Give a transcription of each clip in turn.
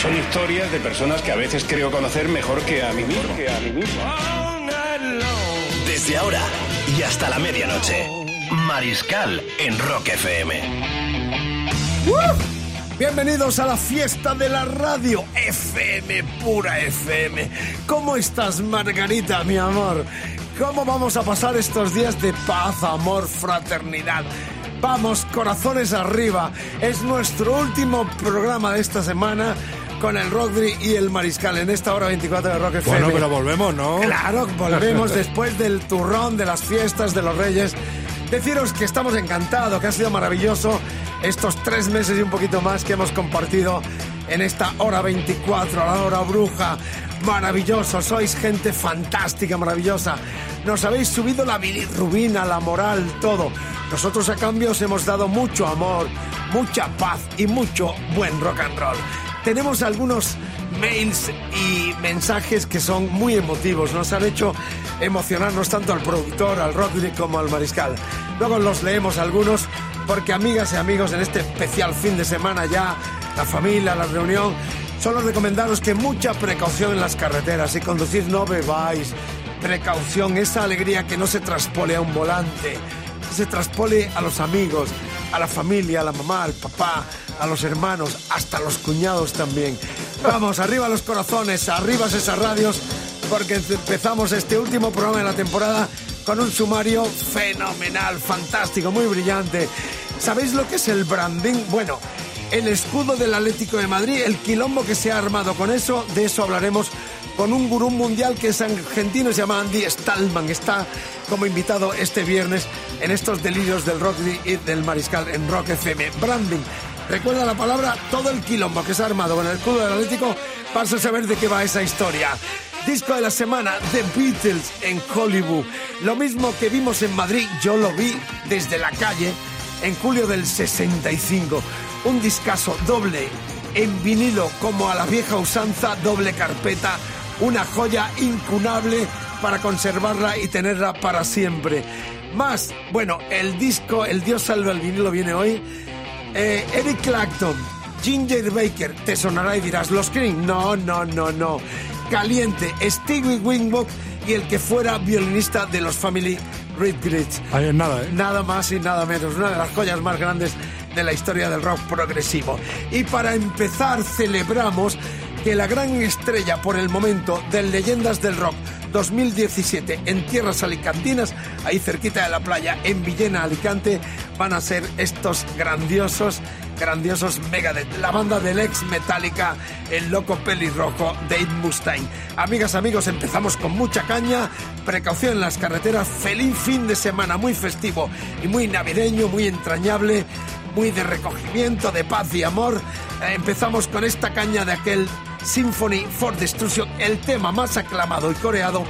Son historias de personas que a veces creo conocer mejor que a mí mismo. Desde ahora y hasta la medianoche. Mariscal en Rock FM. Bienvenidos a la fiesta de la radio FM, pura FM. ¿Cómo estás, Margarita, mi amor? ¿Cómo vamos a pasar estos días de paz, amor, fraternidad? Vamos, corazones arriba. Es nuestro último programa de esta semana con el Rodri y el Mariscal en esta hora 24 de Rock FM. Bueno, pero volvemos, ¿no? Claro, volvemos después del turrón de las fiestas de los Reyes. Deciros que estamos encantados, que ha sido maravilloso estos tres meses y un poquito más que hemos compartido en esta hora 24, la hora bruja. Maravilloso, sois gente fantástica, maravillosa. Nos habéis subido la bilirrubina, la moral, todo. Nosotros a cambio os hemos dado mucho amor, mucha paz y mucho buen rock and roll. Tenemos algunos mails y mensajes que son muy emotivos. Nos han hecho emocionarnos tanto al productor, al Rodri como al Mariscal. Luego los leemos algunos porque amigas y amigos en este especial fin de semana ya, la familia, la reunión, solo recomendaros que mucha precaución en las carreteras y conducir no bebáis. Precaución, esa alegría que no se traspole a un volante, que se traspole a los amigos, a la familia, a la mamá, al papá, a los hermanos, hasta los cuñados también. Vamos, arriba los corazones, arriba esas radios, porque empezamos este último programa de la temporada con un sumario fenomenal, fantástico, muy brillante. ¿Sabéis lo que es el branding? Bueno, el escudo del Atlético de Madrid, el quilombo que se ha armado con eso, de eso hablaremos con un gurú mundial que es argentino, se llama Andy Stallman. Está como invitado este viernes en estos delirios del rock y del mariscal en Rock FM. Branding. Recuerda la palabra, todo el quilombo que se ha armado con el escudo del Atlético, vas a saber de qué va esa historia. Disco de la semana, The Beatles en Hollywood. Lo mismo que vimos en Madrid, yo lo vi desde la calle en julio del 65. Un discazo doble en vinilo como a la vieja usanza, doble carpeta, una joya incunable para conservarla y tenerla para siempre. Más, bueno, el disco El Dios salva el vinilo viene hoy. Eh, Eric Clapton, Ginger Baker, te sonará y dirás, ¿los Cream? No, no, no, no. Caliente, Stevie Wingbock y el que fuera violinista de los Family Rhythms. Ahí es nada, ¿eh? Nada más y nada menos, una de las joyas más grandes de la historia del rock progresivo. Y para empezar, celebramos que la gran estrella por el momento de Leyendas del Rock 2017 en tierras alicantinas, ahí cerquita de la playa, en Villena, Alicante, van a ser estos grandiosos, grandiosos Megadeth, la banda del ex Metallica, el loco pelirrojo Dave Mustaine. Amigas, amigos, empezamos con mucha caña, precaución en las carreteras, feliz fin de semana, muy festivo y muy navideño, muy entrañable, muy de recogimiento, de paz y amor. Eh, empezamos con esta caña de aquel Symphony for Destruction, el tema más aclamado y coreado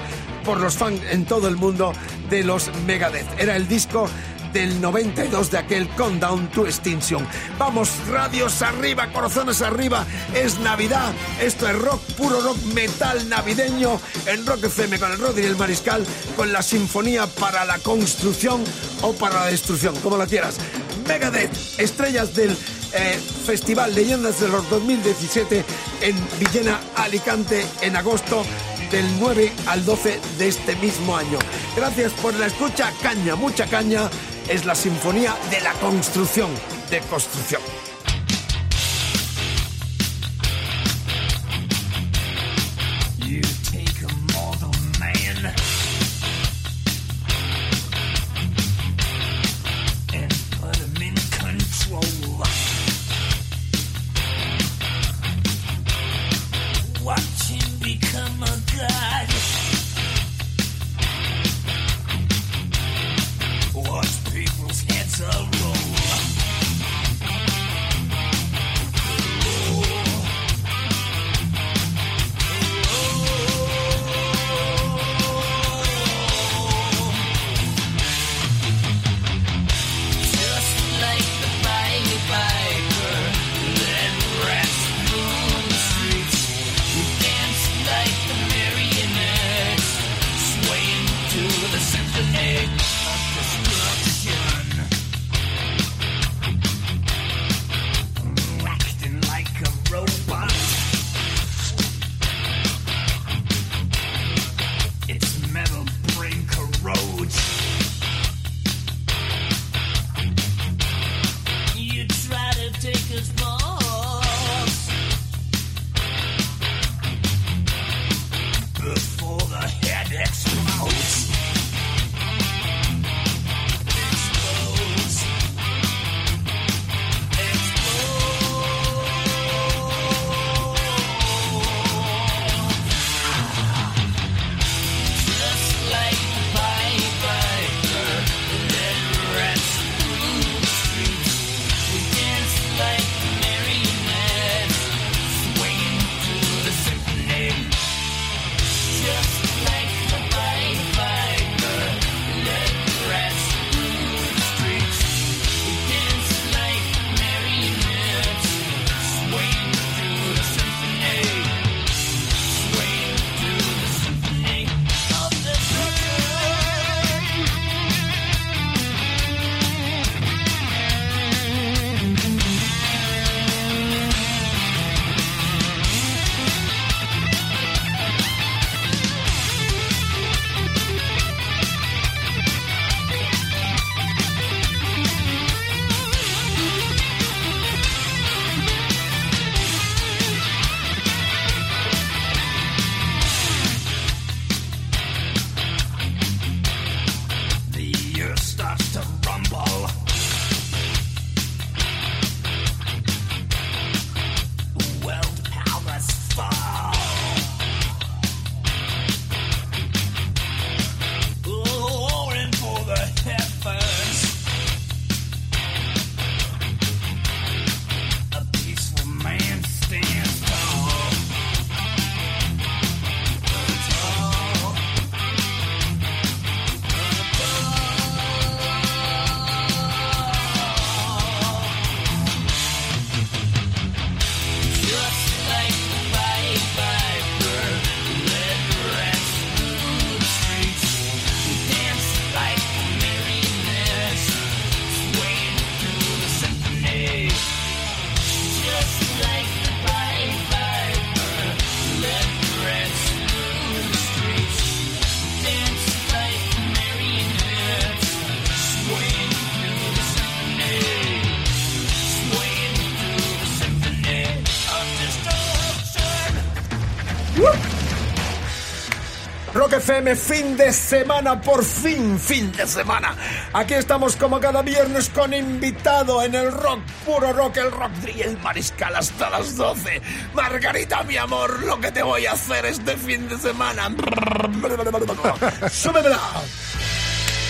por los fans en todo el mundo de los Megadeth. Era el disco del 92 de aquel Countdown to Extinction. Vamos, radios arriba, corazones arriba. Es Navidad. Esto es rock, puro rock metal navideño en Rock FM con el Rodri y el Mariscal, con la Sinfonía para la Construcción o para la Destrucción, como lo quieras. Megadeth, estrellas del eh, Festival Leyendas del Rock 2017 en Villena, Alicante, en agosto del 9 al 12 de este mismo año. Gracias por la escucha, caña, mucha caña. Es la Sinfonía de la Construcción, de construcción. FM, fin de semana, por fin, fin de semana. Aquí estamos como cada viernes con invitado en el rock, puro rock, el rock y el mariscal hasta las 12. Margarita, mi amor, lo que te voy a hacer este fin de semana. Súbemela.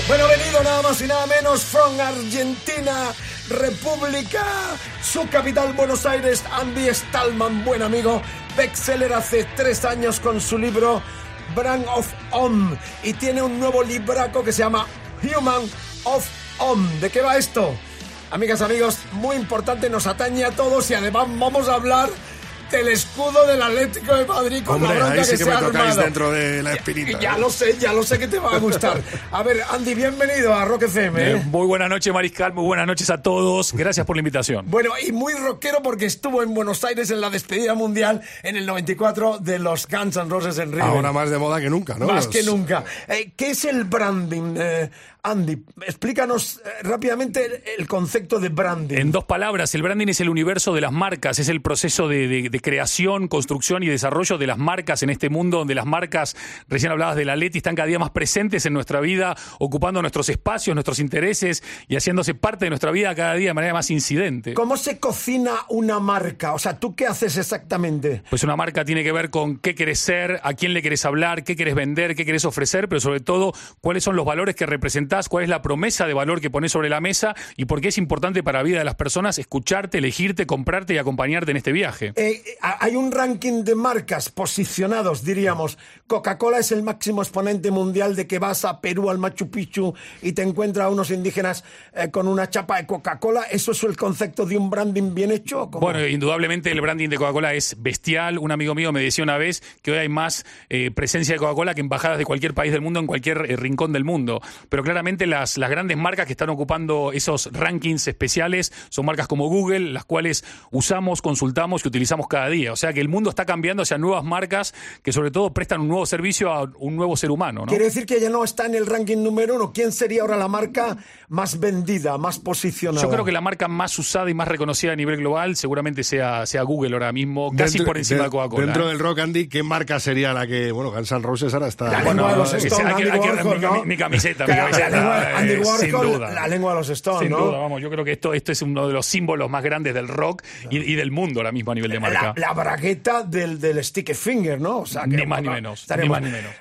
Bueno, venido nada más y nada menos from Argentina, República, su capital Buenos Aires, Andy Stallman, buen amigo, bestseller hace tres años con su libro Brand of Om y tiene un nuevo libraco que se llama Human of Om. ¿De qué va esto? Amigas, amigos, muy importante, nos atañe a todos y además vamos a hablar del escudo del Atlético de Madrid con Hombre, la bronca ahí sí que que se me ha tocáis armado. dentro de la espinita. Ya ¿eh? lo sé, ya lo sé que te va a gustar. A ver, Andy, bienvenido a Rock FM. ¿eh? Eh, Muy buenas noches, Mariscal. Muy buenas noches a todos. Gracias por la invitación. Bueno, y muy rockero porque estuvo en Buenos Aires en la despedida mundial en el 94 de los Guns N' Roses en River. Ahora más de moda que nunca, ¿no? Más Los- que nunca. Eh, ¿Qué es el branding, eh, Andy? Explícanos eh, rápidamente el, concepto de branding. En dos palabras, el branding es el universo de las marcas, es el proceso de, de- de creación, construcción y desarrollo de las marcas en este mundo donde las marcas, recién hablabas de la Leti, están cada día más presentes en nuestra vida, ocupando nuestros espacios, nuestros intereses y haciéndose parte de nuestra vida cada día de manera más incidente. ¿Cómo se cocina una marca? O sea, ¿tú qué haces exactamente? Pues una marca tiene que ver con qué querés ser, a quién le querés hablar, qué querés vender, qué querés ofrecer, pero sobre todo cuáles son los valores que cuál es la promesa de valor que pones sobre la mesa y por qué es importante para la vida de las personas escucharte, elegirte, comprarte y acompañarte en este viaje. Eh, eh, hay un ranking de marcas posicionados, diríamos. Coca-Cola es el máximo exponente mundial de que vas a Perú, al Machu Picchu, y te encuentras a unos indígenas eh, con una chapa de Coca-Cola. ¿Eso es el concepto de un branding bien hecho? Bueno, indudablemente el branding de Coca-Cola es bestial. Un amigo mío me decía una vez que hoy hay más eh, presencia de Coca-Cola que embajadas de cualquier país del mundo en cualquier rincón del mundo. Pero claramente las, las grandes marcas que están ocupando esos rankings especiales son marcas como Google, las cuales usamos, consultamos y utilizamos cada día. O sea que el mundo está cambiando hacia nuevas marcas que sobre todo prestan un nuevo servicio a un nuevo ser humano. ¿no? Quiere decir que ya no está en el ranking número uno. ¿Quién sería ahora la marca más vendida, más posicionada? Yo creo que la marca más usada y más reconocida a nivel global seguramente sea, sea Google ahora mismo, casi Dentro- por encima de, de- Coca-Cola. Dentro ¿eh? del rock, Andy, ¿qué marca sería la que, bueno, Guns N' Roses ahora está... Bueno, mi- ¿no? mi camiseta, mi camiseta, la lengua- eh, Andy Warhol, la lengua de los Stones, Sin ¿no? duda, vamos, yo creo que esto, esto es uno de los símbolos más grandes del rock y, y del mundo ahora mismo a nivel de marca. La, la bragueta del, del stick finger, ¿no? O sea, que Ni más ni menos, ni más ni menos.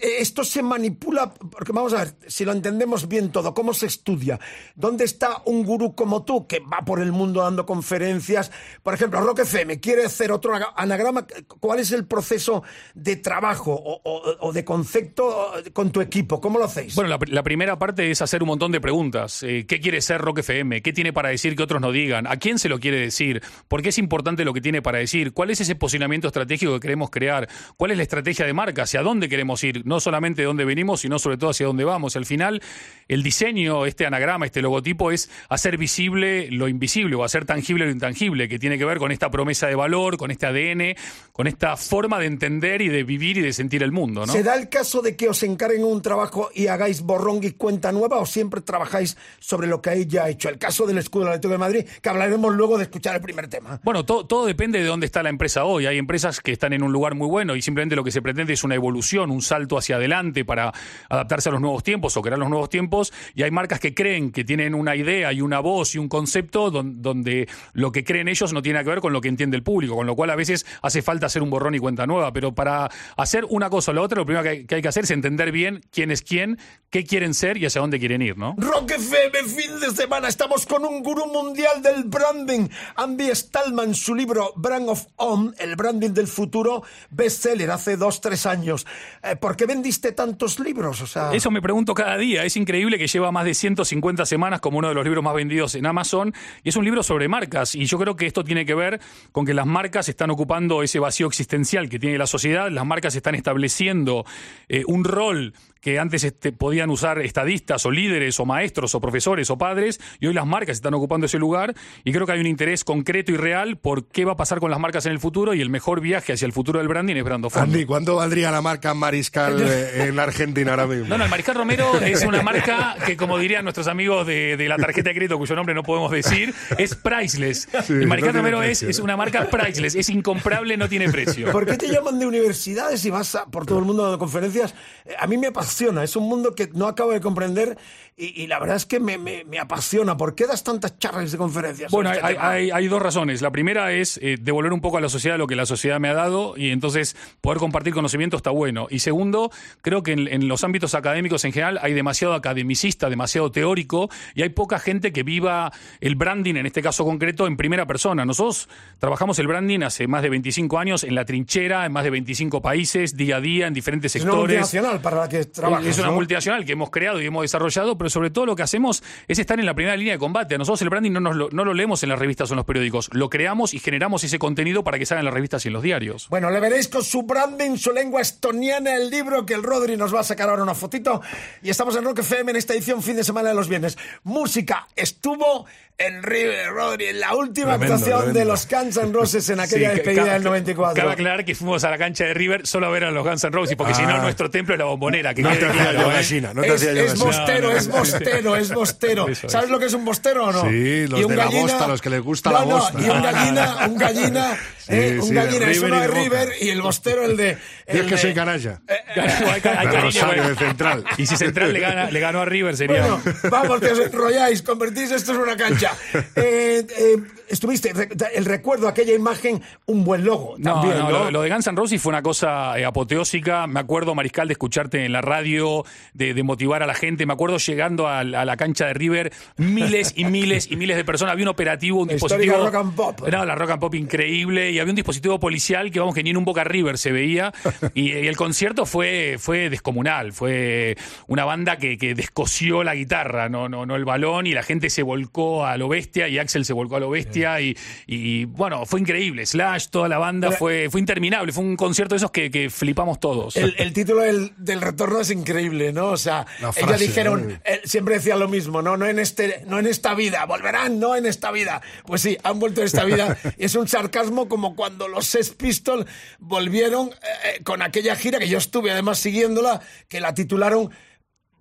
Esto se manipula, porque vamos a ver, si lo entendemos bien todo, ¿cómo se estudia? ¿Dónde está un gurú como tú que va por el mundo dando conferencias? Por ejemplo, Rock FM quiere hacer otro anagrama. ¿Cuál es el proceso de trabajo o, o- o de concepto con tu equipo? ¿Cómo lo hacéis? Bueno, la, la primera parte es hacer un montón de preguntas. Eh, ¿Qué quiere ser Rock FM? ¿Qué tiene para decir que otros no digan? ¿A quién se lo quiere decir? ¿Por qué es importante lo que tiene para decir? ¿Cuál es ese posicionamiento estratégico que queremos crear? ¿Cuál es la estrategia de marca? ¿Hacia dónde queremos ir? No solamente de dónde venimos, sino sobre todo hacia dónde vamos. Al final, el diseño, este anagrama, este logotipo es hacer visible lo invisible o hacer tangible lo intangible, que tiene que ver con esta promesa de valor, con este ADN, con esta forma de entender y de vivir y de sentir el mundo. ¿Se da el caso de que os encarguen un trabajo y hagáis borrón cuenta nueva o siempre trabajáis sobre lo que hay ya hecho? El caso del escudo del Atlético de Madrid, que hablaremos luego de escuchar el primer tema. Bueno, to- todo depende de dónde está la empresa hoy. Hay empresas que están en un lugar muy bueno y simplemente lo que se pretende es una evolución, un salto hacia adelante para adaptarse a los nuevos tiempos o crear los nuevos tiempos. Y hay marcas que creen que tienen una idea y una voz y un concepto don- donde lo que creen ellos no tiene que ver con lo que entiende el público, con lo cual a veces hace falta hacer un borrón y cuenta nueva. Pero para hacer una cosa o la otra, lo primero que hay que hacer es entender bien quién es quién, qué quieren ser y hacia dónde quieren ir, ¿no? Rock FM, fin de semana, estamos con un gurú mundial del branding. Andy Stallman, su libro Brand of On, el branding del futuro, bestseller hace dos, tres años. Eh, ¿Por qué vendiste tantos libros? O sea, Eso me pregunto cada día. Es increíble que lleva más de 150 semanas como uno de los libros más vendidos en Amazon. Y es un libro sobre marcas. Y yo creo que esto tiene que ver con que las marcas están ocupando ese vacío existencial que tiene la sociedad. Las marcas están estableciendo eh, un rol que antes este, podían usar estadistas o líderes o maestros o profesores o padres y hoy las marcas están ocupando ese lugar y creo que hay un interés concreto y real por qué va a pasar con las marcas en el futuro y el mejor viaje hacia el futuro del branding es Brando Fondo. Andy, ¿cuánto valdría la marca Mariscal en Argentina ahora mismo? No, no, el Mariscal Romero es una marca que, como dirían nuestros amigos de, de la tarjeta de crédito, cuyo nombre no podemos decir, es priceless. el Mariscal no Romero es, es una marca priceless, es incomparable, no tiene precio. ¿Por qué te llaman de universidades y vas a- por todo el mundo dando conferencias? Eh, A mí me apasiona, es un mundo que no acabo de comprender y, y la verdad es que me, me- me apasiona. ¿Por qué das tantas charlas de conferencias? Bueno, hay, este hay- hay dos razones. La primera es eh, devolver un poco a la sociedad lo que la sociedad me ha dado y entonces poder compartir conocimiento está bueno. Y segundo, creo que en, en los ámbitos académicos en general hay demasiado academicista, demasiado teórico y hay poca gente que viva el branding, en este caso concreto, en primera persona. Nosotros trabajamos el branding hace más de 25 años en la trinchera, en más de 25 países, día a día, en diferentes es una sectores. multinacional para la que trabajas. Es una ¿no? multinacional que hemos creado y hemos desarrollado, pero sobre todo lo que hacemos es estar en la primera línea de combate. A nosotros el branding no, nos lo, no lo leemos en las revistas o en los periódicos, lo creamos y generamos ese contenido para que salga en las revistas y en los diarios. Bueno, le veréis con su branding, su lengua estoniana, el libro que el Rodri nos va a sacar ahora una fotito. Y estamos en Rock FM en esta edición fin de semana de los viernes. Música estuvo en River, Rodri, en la última Tremendo, actuación tremendo. de los Guns N' Roses en aquella Sí, despedida del 94. Cabe aclarar que fuimos a la cancha de River solo a ver a los Guns N' Roses, porque si no, Ah. nuestro templo es la bombonera. Que No te hacía yo ¿eh? gallina, no te es, hacía yo es bostero, No, no, es bostero, es bostero. ¿Sabes lo que es un bostero o no? Sí, los Y un de la bosta, los que les gusta la bosta. y un gallina, un gallina, Sí, eh, un gallina, es River uno y de. River y el bostero el de... Y es que soy canalla. Hay ca- hay De cariño, Rosario, de Central. Y si Central le, gana, le ganó a River sería... Bueno, vamos, que os enrolláis, convertís esto en una cancha. Eh, eh, estuviste, el recuerdo, aquella imagen, un buen logo No, también, no, ¿no? Lo, lo de Guns N' Roses fue una cosa eh, apoteósica. Me acuerdo, Mariscal, de escucharte en la radio, de, de motivar a la gente. Me acuerdo llegando a, la a la cancha de River, miles y miles y miles de personas. Había un operativo, un La dispositivo. rock and pop. No, la rock and pop increíble. Y había un dispositivo policial que, vamos, que ni en un Boca River se veía. Y, y el concierto fue, fue descomunal. Fue una banda que, que descosió la guitarra, no, no, no el balón. Y la gente se volcó a lo bestia. Y Axel se volcó a lo bestia. Y, y, bueno, fue increíble. Slash, toda la banda Pero- fue, fue interminable. Fue un concierto de esos que, que flipamos todos. El, el título del, del retorno es increíble, ¿no? O sea, La ellos frase, dijeron, ¿no? eh, siempre decían lo mismo, ¿no? No en, este, no en esta vida, volverán, no en esta vida. Pues sí, han vuelto en esta vida. Y es un sarcasmo como cuando los Sex Pistols volvieron eh, con aquella gira que yo estuve además siguiéndola, que la titularon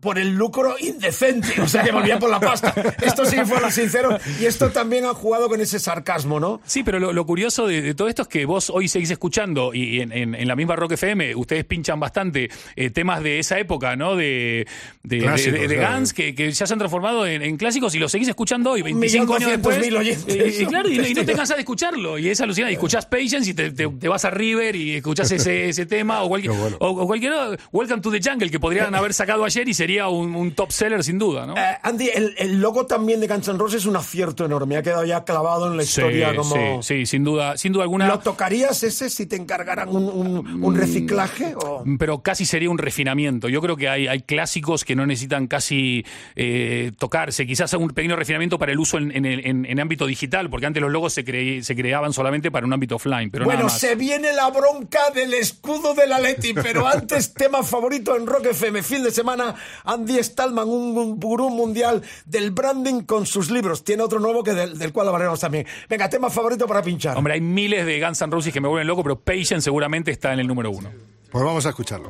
por el lucro indecente, o sea que volvía por la pasta. Esto sí fueron sinceros y esto también ha jugado con ese sarcasmo, ¿no? Sí, pero lo, lo curioso de, de todo esto es que vos hoy seguís escuchando y en, en- en la misma Rock FM ustedes pinchan bastante eh, temas de esa época, ¿no? De, de, Clásicos, de- de- de claro. Guns que, que ya se han transformado en, en clásicos y los seguís escuchando hoy, 25 años 1.200.000 después. oyentes. Eh, y claro, y, no- y no te cansas de escucharlo. Y es alucinante. Y escuchás Patience y te, te- te vas a River y escuchás ese, ese tema o cualquier, bueno. o, o cualquier Welcome to the Jungle que podrían haber sacado ayer y sería un, un top seller sin duda, ¿no? Eh, Andy, el, el logo también de Guns N' Roses es un acierto enorme. Ha quedado ya clavado en la Sí, historia como. sí, sí, sin duda, sin duda alguna. ¿Lo tocarías ese si te encargaran un, un- un reciclaje? O... pero casi sería un refinamiento. Yo creo que hay, hay clásicos que no necesitan casi eh, tocarse. Quizás un pequeño refinamiento para el uso en, en, en- en ámbito digital, porque antes los logos se, cre- se creaban solamente para un ámbito offline. Pero bueno, nada más. se viene la bronca del escudo de la Leti, pero antes, tema favorito en Rock FM, fin de semana, Andy Stallman, un, un gurú mundial del branding con sus libros. Tiene otro nuevo que del, del cual hablaremos también. Venga, tema favorito para pinchar. Hombre, hay miles de Guns N' Roses que me vuelven loco, pero Patience seguramente está en el número uno. Pues vamos a escucharlo.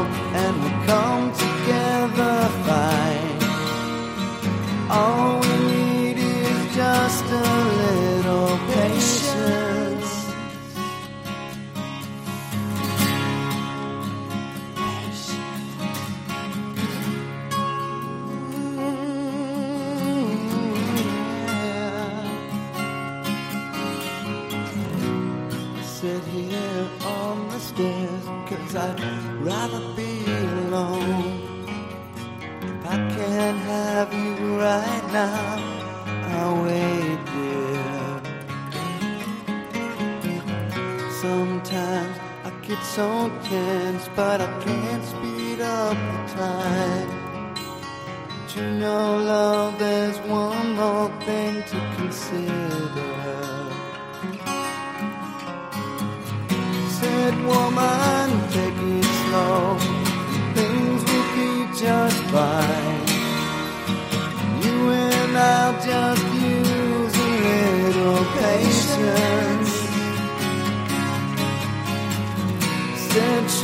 So tense, but I can't speed up the time. But you know, love, there's one more thing to consider. Said woman, take it slow. Things will be just fine. You and I'll just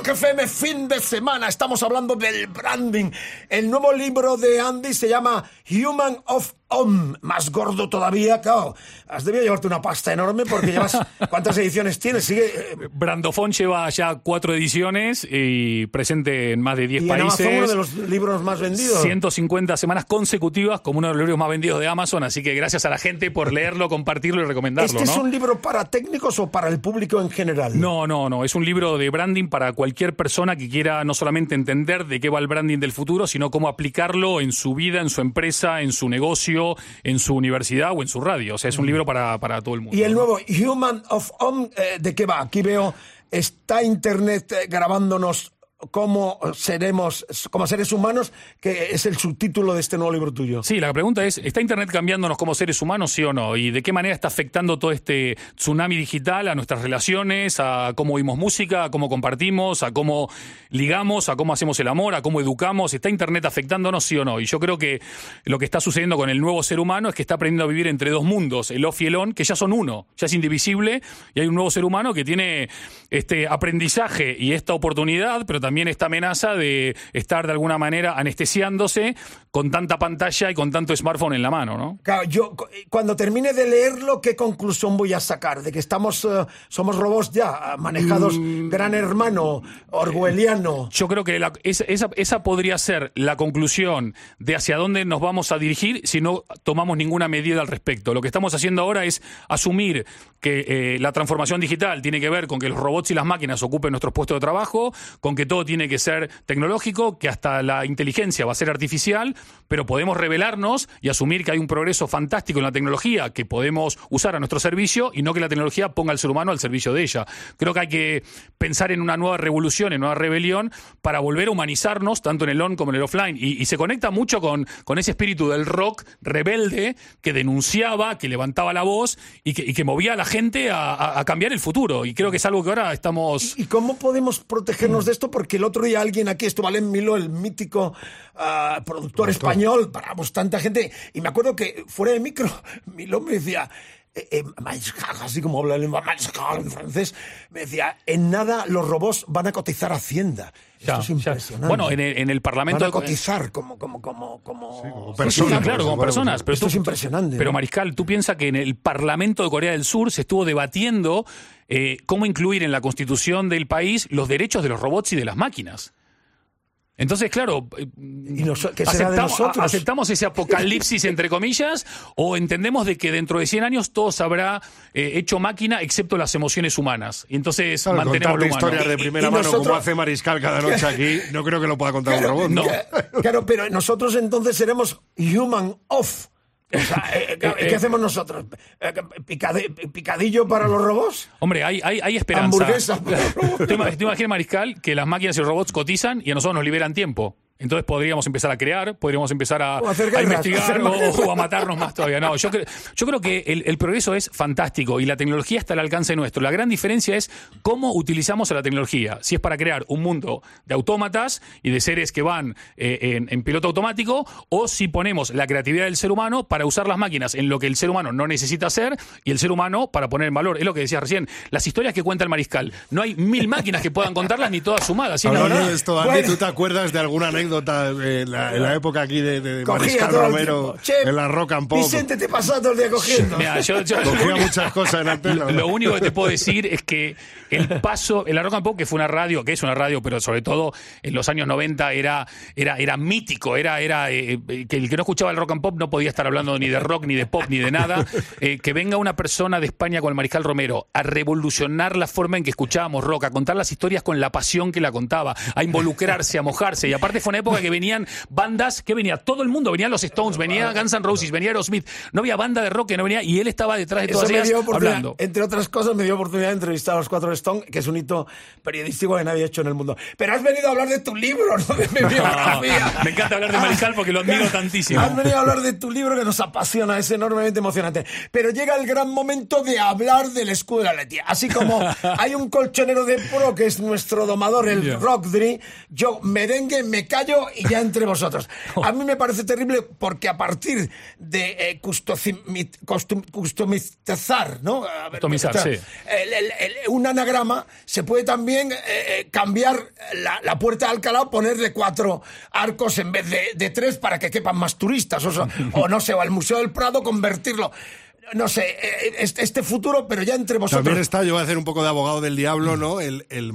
Rock FM fin de semana. Estamos hablando del branding. El nuevo libro de Andy se llama Human of Más gordo todavía, claro. Has debido llevarte una pasta enorme porque llevas... ¿Cuántas ediciones tienes? Sigue... eh, Brandofón lleva ya cuatro ediciones y presente en más de 10 y en países. Uno de los libros más vendidos. 150 semanas consecutivas como uno de los libros más vendidos de Amazon, así que gracias a la gente por leerlo, compartirlo y recomendarlo. ¿Este es un libro para técnicos o para el público en general? No, no, no. Es un libro de branding para cualquier persona que quiera no solamente entender de qué va el branding del futuro, sino cómo aplicarlo en su vida, en su empresa, en su negocio, en su universidad o en su radio. O sea, es un libro para, para todo el mundo. Y el nuevo Human of Om, eh, ¿de qué va? Aquí veo, está Internet eh, grabándonos cómo seremos, como seres humanos, que es el subtítulo de este nuevo libro tuyo. Sí, la pregunta es, ¿está Internet cambiándonos como seres humanos, sí o no? ¿Y de qué manera está afectando todo este tsunami digital a nuestras relaciones, a cómo oímos música, a cómo compartimos, a cómo ligamos, a cómo hacemos el amor, a cómo educamos? ¿Está Internet afectándonos, sí o no? Y yo creo que lo que está sucediendo con el nuevo ser humano es que está aprendiendo a vivir entre dos mundos, el off y el on, que ya son uno, ya es indivisible, y hay un nuevo ser humano que tiene este aprendizaje y esta oportunidad, pero también esta amenaza de estar de alguna manera anestesiándose con tanta pantalla y con tanto smartphone en la mano, ¿no? Claro, yo cu- cuando termine de leerlo, ¿qué conclusión voy a sacar? ¿De que estamos, eh, somos robots ya, manejados gran hermano, orwelliano? Yo creo que la- esa, esa- esa podría ser la conclusión de hacia dónde nos vamos a dirigir si no tomamos ninguna medida al respecto. Lo que estamos haciendo ahora es asumir que eh, la transformación digital tiene que ver con que los robots y las máquinas ocupen nuestros puestos de trabajo, con que todo tiene que ser tecnológico, que hasta la inteligencia va a ser artificial, pero podemos revelarnos y asumir que hay un progreso fantástico en la tecnología que podemos usar a nuestro servicio y no que la tecnología ponga al ser humano al servicio de ella. Creo que hay que pensar en una nueva revolución, en una nueva rebelión, para volver a humanizarnos, tanto en el on como en el offline. Y, se conecta mucho con, con ese espíritu del rock rebelde que denunciaba, que levantaba la voz y que, que movía a la gente a, cambiar el futuro. Y creo que es algo que ahora estamos... ¿Y cómo podemos protegernos de esto? El otro día alguien aquí, estuvo Alain Milo, el mítico ah, productor español, paramos tanta gente, y me acuerdo que fuera de micro, Milo me decía, eh, eh, Mariscal, así como habla el en francés, me decía, en nada los robots van a cotizar a Hacienda. Ya, Esto es ya. impresionante. Bueno, en el, en el Parlamento... Van a de- cotizar como, como, como, como, personas. sí, claro, como personas. Pero esto tú- es impresionante, Pero. Mariscal, tú piensas que en el Parlamento de Corea del Sur se estuvo debatiendo eh, cómo incluir en la constitución del país los derechos de los robots y de las máquinas. Entonces, claro, ¿Y nos- qué será de aceptamos, nosotros? a- ¿aceptamos ese apocalipsis, entre comillas, o entendemos de que dentro de 100 años todo se habrá eh, hecho máquina excepto las emociones humanas? Y entonces Claro, mantenemos lo humano. historias de primera y mano nosotros- como hace Mariscal cada noche aquí, no creo que lo pueda contar un robot. No. Claro, pero nosotros entonces seremos human off. O sea, eh, eh, ¿qué hacemos nosotros? Eh, ¿Picadillo para los robots? Hombre, hay, hay, hay esperanza. Hamburguesa para los robots. ¿Tú ima- tú imaginas, Mariscal, que las máquinas y los robots cotizan y a nosotros nos liberan tiempo? Entonces podríamos empezar a crear, podríamos empezar a, a investigar o, a matarnos más todavía. No, yo, cre- yo creo que el, el progreso es fantástico y la tecnología está al alcance nuestro. La gran diferencia es cómo utilizamos a la tecnología. Si es para crear un mundo de autómatas y de seres que van eh, en, en piloto automático, o si ponemos la creatividad del ser humano para usar las máquinas en lo que el ser humano no necesita hacer y el ser humano para poner en valor. Es lo que decías recién. Las historias que cuenta el mariscal. No hay mil máquinas que puedan contarlas ni todas sumadas. ¿sí? La Hablando de esto, Andy, Bueno. ¿tú te acuerdas de alguna anécdota en la, en la época aquí de, Mariscal Romero. Che, en la Rock and Pop? Vicente te pasa todo el día cogiendo. Mira, yo- yo- Cogía muchas cosas en antena. ¿no? Lo único que te puedo decir es que el paso, en la Rock and Pop, que fue una radio, que es una radio, pero sobre todo en los años 90 era, era, era mítico, era, era eh, eh, que el que no escuchaba el Rock and Pop no podía estar hablando ni de rock, ni de pop, ni de nada. Eh, que venga una persona de España con el Mariscal Romero a revolucionar la forma en que escuchábamos rock, a contar las historias con la pasión que la contaba, a involucrarse, a mojarse. Y aparte fue una época que venían bandas, que venía todo el mundo, venían los Stones, venía Guns N' Roses, venía Aerosmith, no había banda de rock que no venía, y él estaba detrás de Eso todas me ellas dio oportunidad, hablando. entre otras cosas, me dio oportunidad de entrevistar a los cuatro Stone, que es un hito periodístico que nadie ha hecho en el mundo. Pero has venido a hablar de tu libro, no de mi biografía. me encanta hablar de Mariscal porque lo admiro tantísimo. Has venido a hablar de tu libro que nos apasiona, es enormemente emocionante. Pero llega el gran momento de hablar del escudo de la Letia. Así como hay un colchonero de pro que es nuestro domador, el Ya. Rockdry, yo merengue me callo y ya entre vosotros. A mí me parece terrible porque a partir de eh, costum- customizar, ¿no? A ver, Customizar, o sea, sí. el- el- el- un anagrama se puede también eh, eh, cambiar la, la puerta de Alcalá, ponerle cuatro arcos en vez de, de tres para que quepan más turistas, o, sea, o no sé, o al Museo del Prado convertirlo. No sé, eh, este, este futuro, pero ya entre vosotros. También está, yo voy a hacer un poco de abogado del diablo, ¿no? El, el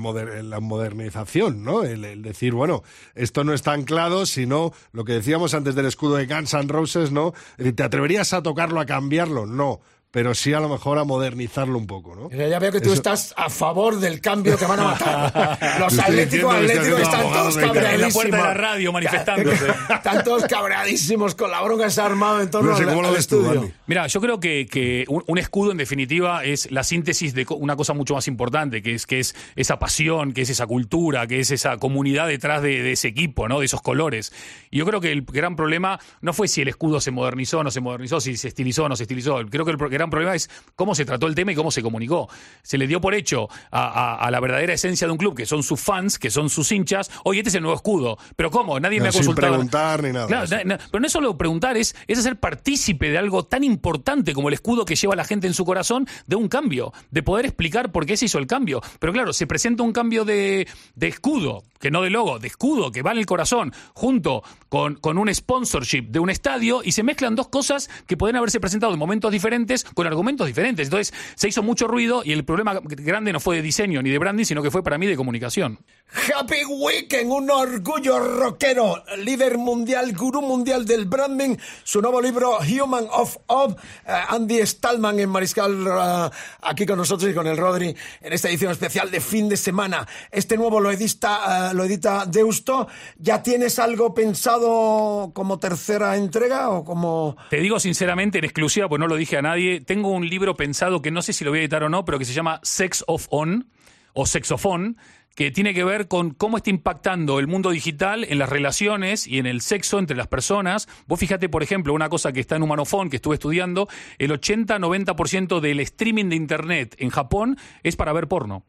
la modernización, ¿no? El, el decir, bueno, esto no está anclado, sino lo que decíamos antes del escudo de Guns N' Roses, ¿no? Decir, ¿Te atreverías a tocarlo, a cambiarlo? No. Pero sí a lo mejor a modernizarlo un poco, ¿no? Ya veo que tú Eso- estás a favor del cambio que van a matar. Los atléticos atléticos están todos cabreadísimos. En la puerta de la radio manifestándose. Están todos cabreadísimos con la bronca que se ha armado en torno No sé, al, ¿cómo lo al ves tú. Andy? Mira, yo creo que, que un, un escudo en definitiva es la síntesis de una cosa mucho más importante, que es, que es esa pasión, que es esa cultura, que es esa comunidad detrás de, de ese equipo, ¿no? De esos colores. Y yo creo que el gran problema no fue si el escudo se modernizó o no se modernizó, si se estilizó o no se estilizó. Creo que el pro- gran problema es cómo se trató el tema y cómo se comunicó. Se le dio por hecho a, a- a la verdadera esencia de un club, que son sus fans, que son sus hinchas. Oye, este es el nuevo escudo. Pero ¿cómo? Nadie me ha sin consultado. preguntar ni nada. Claro, pero no es solo preguntar, es, es hacer partícipe de algo tan importante como el escudo que lleva la gente en su corazón de un cambio, de poder explicar por qué se hizo el cambio. Pero claro, se presenta un cambio de, de escudo, que no de logo, de escudo, que va en el corazón, junto con, con un sponsorship de un estadio, y se mezclan dos cosas que pueden haberse presentado en momentos diferentes, con argumentos diferentes. Entonces, se hizo mucho ruido y el problema grande no fue de diseño ni de branding, sino que fue para mí de comunicación. Happy Weekend, un orgullo rockero, líder mundial, gurú mundial del branding. Su nuevo libro, Human of Up, eh, Andy Stallman en Mariscal, eh, aquí con nosotros y con el Rodri, en esta edición especial de fin de semana. Este nuevo lo edita, eh, lo edita Deusto. ¿Ya tienes algo pensado como tercera entrega o como...? Te digo sinceramente, en exclusiva, pues no lo dije a nadie, tengo un libro pensado que no sé si lo voy a editar o no, pero que se llama Sex of On o Sexofón, que tiene que ver con cómo está impactando el mundo digital en las relaciones y en el sexo entre las personas. Vos fíjate, por ejemplo, una cosa que está en Humanofón, que estuve estudiando, el 80-90% del streaming de Internet en Japón es para ver porno.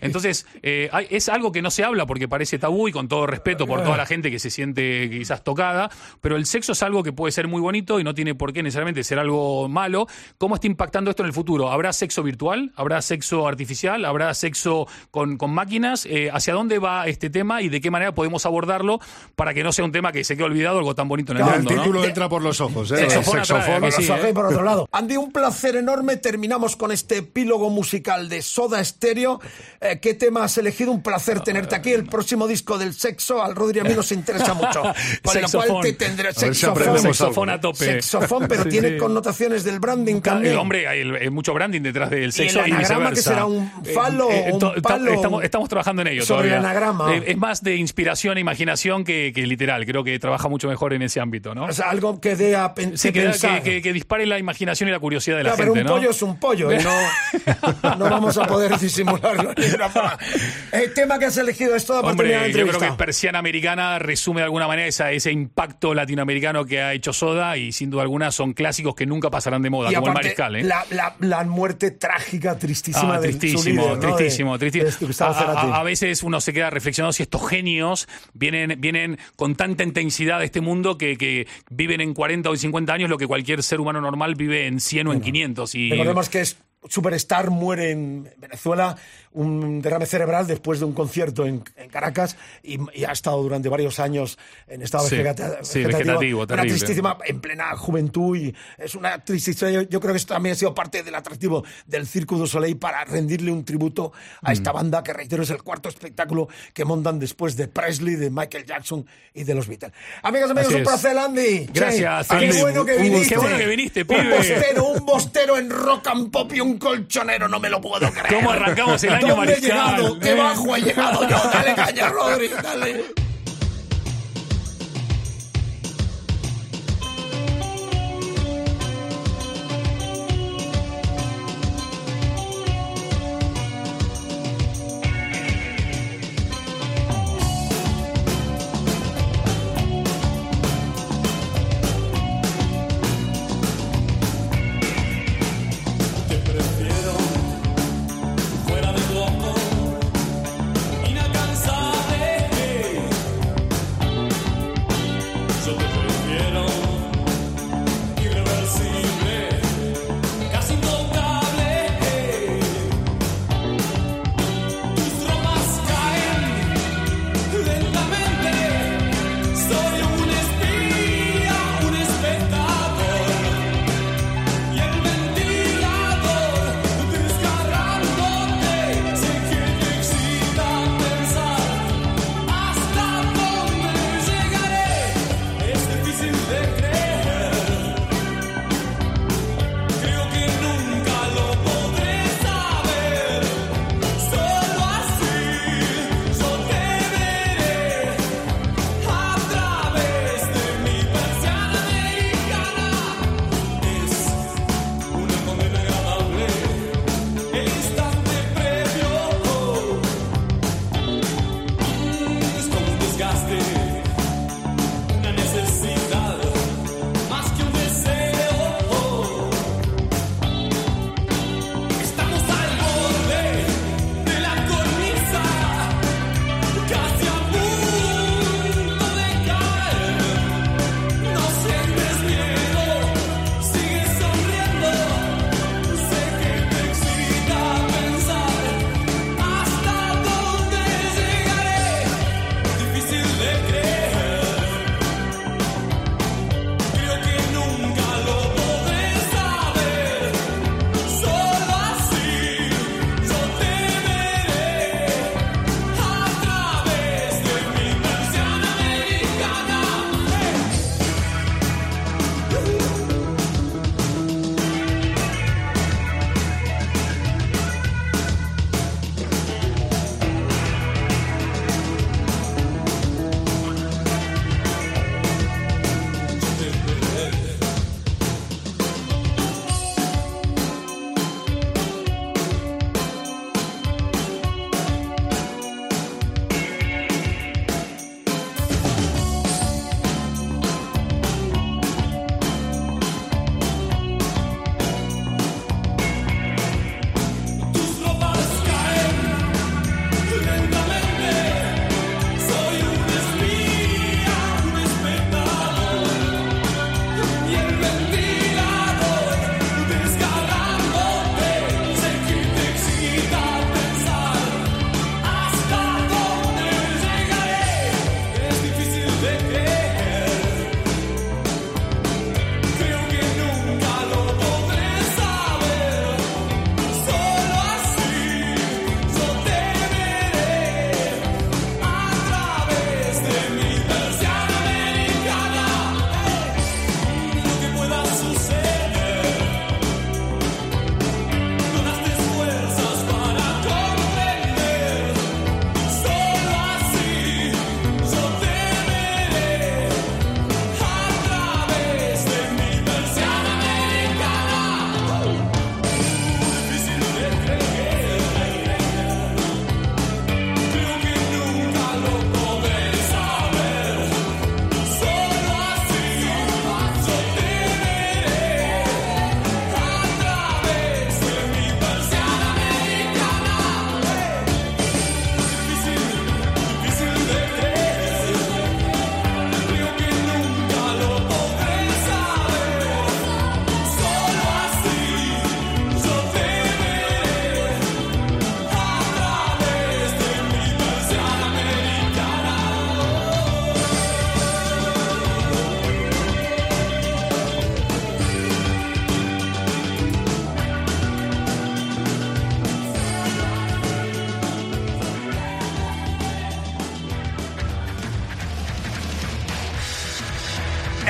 Entonces, eh, hay- es algo que no se habla porque parece tabú y con todo respeto por toda la gente que se siente quizás tocada, pero el sexo es algo que puede ser muy bonito y no tiene por qué necesariamente ser algo malo. ¿Cómo está impactando esto en el futuro? ¿Habrá sexo virtual? ¿Habrá sexo artificial? ¿Habrá sexo con, con máquinas? Eh, ¿Hacia dónde va este tema y de qué manera podemos abordarlo para que no sea un tema que se quede olvidado, algo tan bonito en el el mundo? ¿no? título entra por los ojos, ¿eh? Sexofón El sexofón. que sí, Los ojos ¿eh? por otro lado. Andy, un placer enorme. Terminamos con este epílogo musical de Soda Stereo. Eh, ¿Qué tema has elegido? Un placer tenerte aquí. El próximo disco del sexo al Rodri a mí nos interesa mucho. Para lo cual Sexofón. te tendré A ver si sexofón. Sexofón a tope. Sexofón, pero Sí, tiene sí. connotaciones del branding Claro, también. eh, hombre, hay, el- hay mucho branding detrás del sexo el y, anagrama viceversa. que será un falo o un to- to- palo? estamos, estamos trabajando en ello Sobre el todavía. anagrama. Eh, es más de inspiración e imaginación que, que literal. Creo que trabaja mucho mejor en ese ámbito, ¿no? O sea, algo que dé a pen- Sí, que pensar. que- que- que dispare la imaginación y la curiosidad de la pero gente, un ¿no? pollo es un pollo y no, no vamos a poder disimularlo. El tema que has elegido es toda Hombre, yo creo que Persiana Americana resume de alguna manera esa- ese impacto latinoamericano que ha hecho Soda y sin duda alguna son clásicos que nunca pasarán de moda, Y como el aparte, Mariscal, ¿eh? la, la- la muerte trágica, tristísima Ah, tristísimo, líder, ¿no? tristísimo, De- tristísimo. de A- Cerati. a, a veces uno se queda reflexionando si estos genios vienen, vienen con tanta intensidad de este mundo que, que viven en 40 o 50 años lo que cualquier ser humano normal vive en 100 o en 500. Y Recordemos que es Superstar muere en Venezuela, un derrame cerebral después de un concierto en, en Caracas y, y ha estado durante varios años en estado Sí, vegeta- sí, vegetativo, Una tristísima, en plena juventud y es una triste historia. Yo, yo creo que esto también ha sido parte del atractivo del Circo du Soleil para rendirle un tributo a Mm. esta banda que, reitero, es el cuarto espectáculo que montan después de Presley, de Michael Jackson y de los Beatles. Amigos, amigos, Así un placer, Andy. Gracias, Che, Qué Andy. bueno que Un viniste. Qué bueno que viniste, Un pibe. bostero, un bostero en rock and pop y un colchonero, no me lo puedo creer. ¿Cómo arrancamos el año, ¿Dónde he Mariscal? llegado? Qué Eh. bajo he llegado yo. Dale caña, Rodri, dale.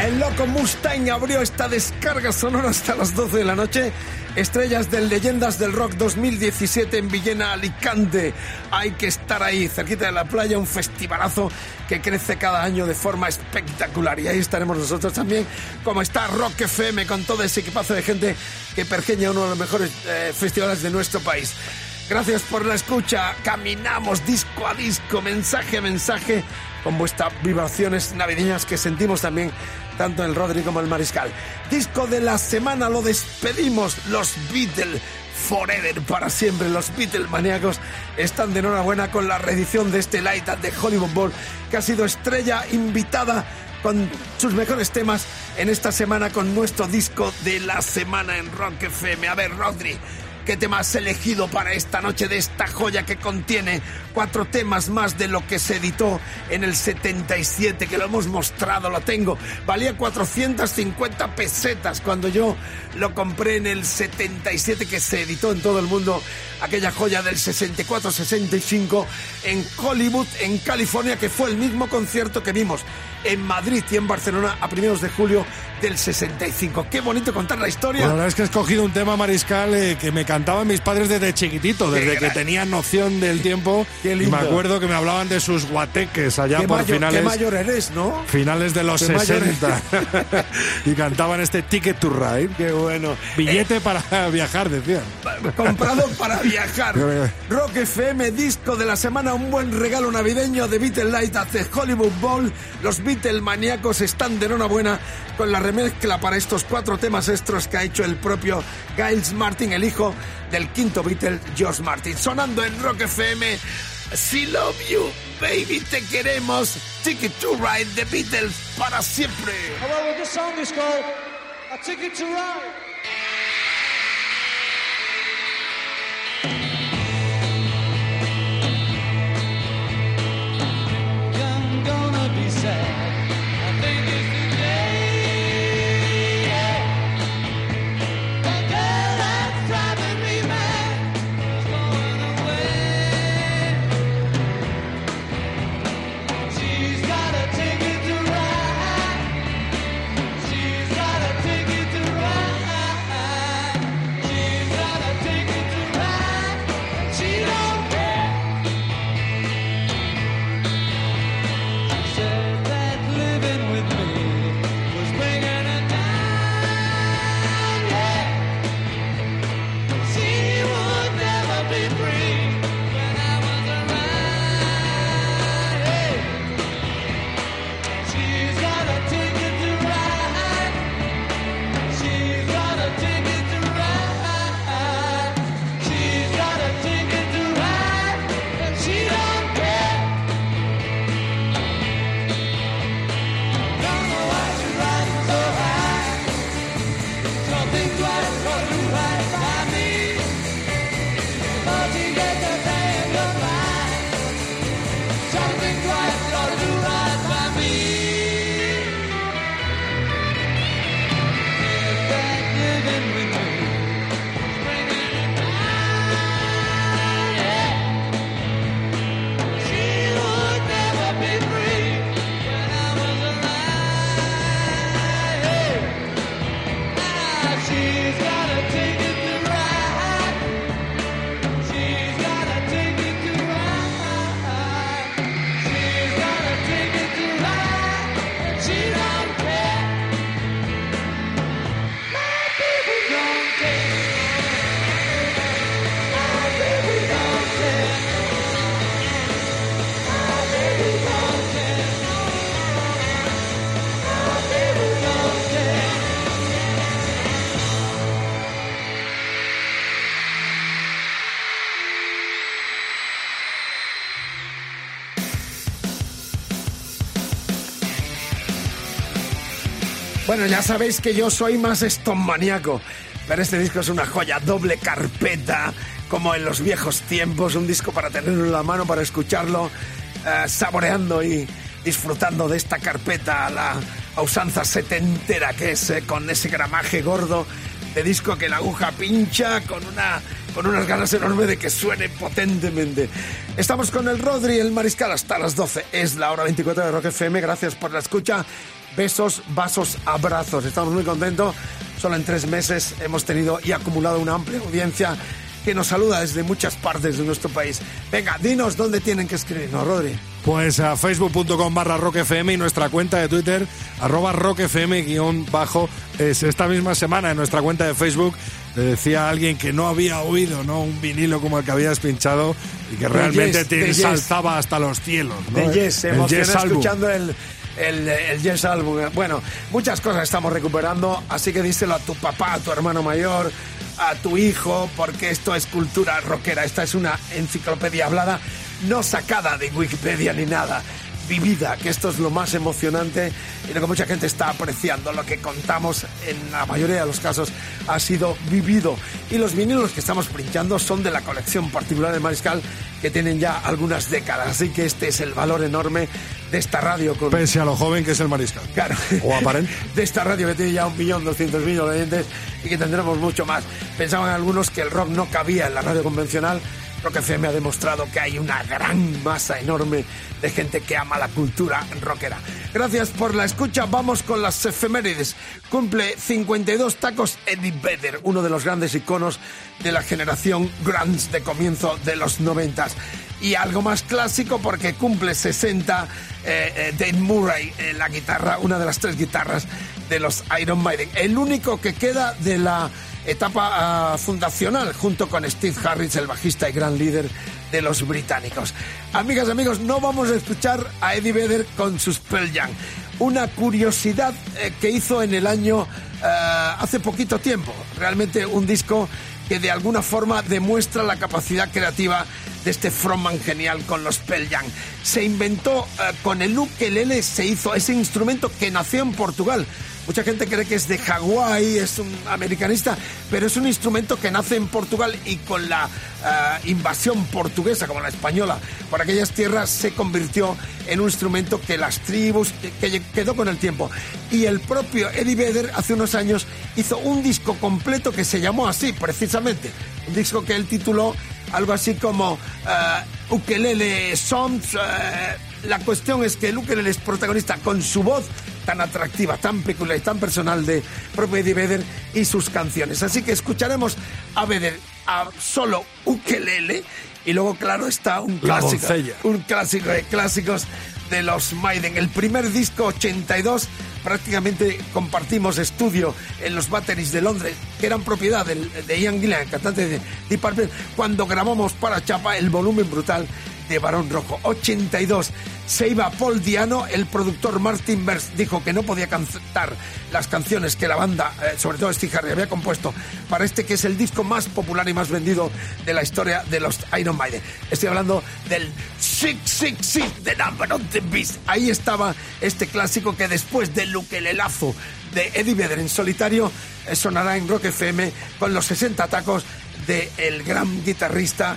El loco Mustang abrió esta descarga sonora hasta las 12 de la noche. Estrellas de Leyendas del Rock 2017 en Villena, Alicante. Hay que estar ahí, cerquita de la playa, un festivalazo que crece cada año de forma espectacular. Y ahí estaremos nosotros también, como está Rock FM, con todo ese equipazo de gente que pergeña uno de los mejores eh, festivales de nuestro país. Gracias por la escucha. Caminamos disco a disco, mensaje a mensaje, con vuestras vibraciones navideñas que sentimos también tanto el Rodri como el Mariscal. Disco de la semana lo despedimos, los Beatles. Forever para siempre. Los Beatles maníacos están de enhorabuena con la reedición de este Light the Hollywood Bowl, que ha sido estrella invitada con sus mejores temas en esta semana con nuestro disco de la semana en Rock FM. A ver, Rodri, ¿Qué tema has elegido para esta noche de esta joya que contiene cuatro temas más de lo que se editó en el 77, que lo hemos mostrado, lo tengo? Valía 450 pesetas cuando yo lo compré en el 77, que se editó en todo el mundo, aquella joya del 64-65 en Hollywood, en California, que fue el mismo concierto que vimos en Madrid y en Barcelona a primeros de julio del 65. Qué bonito contar la historia. la verdad es que he escogido un tema mariscal eh, que me cantaban mis padres desde chiquitito, desde que tenían noción del tiempo. Qué y lindo. me acuerdo que me hablaban de sus guateques allá por mayor, finales. qué mayor eres, ¿no? Finales de los Qué mayor 60. y cantaban este Ticket to Ride. Qué bueno. Billete para viajar, decían. Comprado para viajar. Rock FM, disco de la semana, un buen regalo navideño de Beatle Light hace Hollywood Bowl. Los Beatle maníacos están de enhorabuena con la remezcla para estos cuatro temas extras que ha hecho el propio Giles Martin, el hijo del quinto Beatle, George Martin. Sonando en Rock FM, See Love You, Baby, te queremos. Ticket to Ride, The Beatles, para siempre. Well, this song is called A Ticket to Ride. Bueno, ya sabéis que yo soy más estomaniaco, pero este disco es una joya, doble carpeta, como en los viejos tiempos, un disco para tenerlo en la mano, para escucharlo, eh, saboreando y disfrutando de esta carpeta la usanza setentera que es, eh, con ese gramaje gordo de disco que la aguja pincha con una con unas ganas enormes de que suene potentemente. Estamos con el Rodri, el Mariscal, hasta las 12. Es la hora 24 de Rock FM. Gracias por la escucha. Besos, vasos, abrazos. Estamos muy contentos. Solo en tres meses hemos tenido y acumulado una amplia audiencia que nos saluda desde muchas partes de nuestro país. Venga, dinos dónde tienen que escribirnos, Rodri. Pues a facebook.com barra rockfm y nuestra cuenta de Twitter, arroba rockfm guion bajo. Es esta misma semana en nuestra cuenta de Facebook le decía a alguien que no había oído ¿no? un vinilo como el que habías pinchado y que realmente Yes, te Yes. ensalzaba hasta los cielos. ¿no? De Yes, El Yes escuchando el, el, el Yes Album. Bueno, muchas cosas estamos recuperando, así que díselo a tu papá, a tu hermano mayor, a tu hijo, porque esto es cultura rockera. Esta es una enciclopedia hablada, no sacada de Wikipedia ni nada. Vivida, que esto es lo más emocionante y lo que mucha gente está apreciando. Lo que contamos en la mayoría de los casos ha sido vivido. Y los vinilos que estamos pinchando son de la colección particular de Mariscal que tienen ya algunas décadas. Así que este es el valor enorme de esta radio con Pese a lo joven que es el mariscal. Claro. O aparente. De esta radio que tiene ya un millón doscientos mil oyentes y que tendremos mucho más. Pensaban algunos que el rock no cabía en la radio convencional. Rock FM ha demostrado que hay una gran masa enorme de gente que ama la cultura rockera. Gracias por la escucha. Vamos con las efemérides. Cumple 52 tacos Eddie Vedder, uno de los grandes iconos de la generación grunge de comienzo de los noventas. Y algo más clásico porque cumple 60 eh, eh, Dave Murray la guitarra, una de las tres guitarras de los Iron Maiden. El único que queda de la etapa ah, fundacional junto con Steve Harris, el bajista y gran líder de los británicos. Amigas amigos, no vamos a escuchar a Eddie Vedder con sus Pearl Jam. Una curiosidad eh, que hizo en el año ah, hace poquito tiempo. Realmente un disco que de alguna forma demuestra la capacidad creativa de este frontman genial con los Pearl Jam. Se inventó eh, con el ukelele, se hizo ese instrumento que nació en Portugal. Mucha gente cree que es de Hawái, es un americanista, pero es un instrumento que nace en Portugal y con la eh, invasión portuguesa, como la española, por aquellas tierras se convirtió en un instrumento que las tribus, que, que quedó con el tiempo. Y el propio Eddie Vedder hace unos años hizo un disco completo que se llamó así, precisamente. Un disco que él tituló algo así como eh, Ukelele Songs. eh, la cuestión es que el ukelele es protagonista con su voz tan atractiva, tan peculiar y tan personal de propio Eddie Vedder y sus canciones. Así que escucharemos a Vedder a solo ukelele y luego, claro, está un La clásico, doncella. un clásico de clásicos de los Maiden. El primer disco 82 prácticamente compartimos estudio en los Batteries de Londres, que eran propiedad del- de Ian Gillan, cantante de Deep Purple, cuando grabamos para Chapa el volumen brutal de Barón Rojo. 82. Se iba Paul Diano, el productor Martin Bers dijo que no podía cantar las canciones que la banda, eh, sobre todo Steve Harris, había compuesto para este que es el disco más popular y más vendido de la historia de los Iron Maiden. Estoy hablando del Six Six Six, The Number of the Beast. Ahí estaba este clásico que después del ukelelazo de Eddie Vedder en solitario eh, sonará en Rock FM con los 60 tacos del el gran guitarrista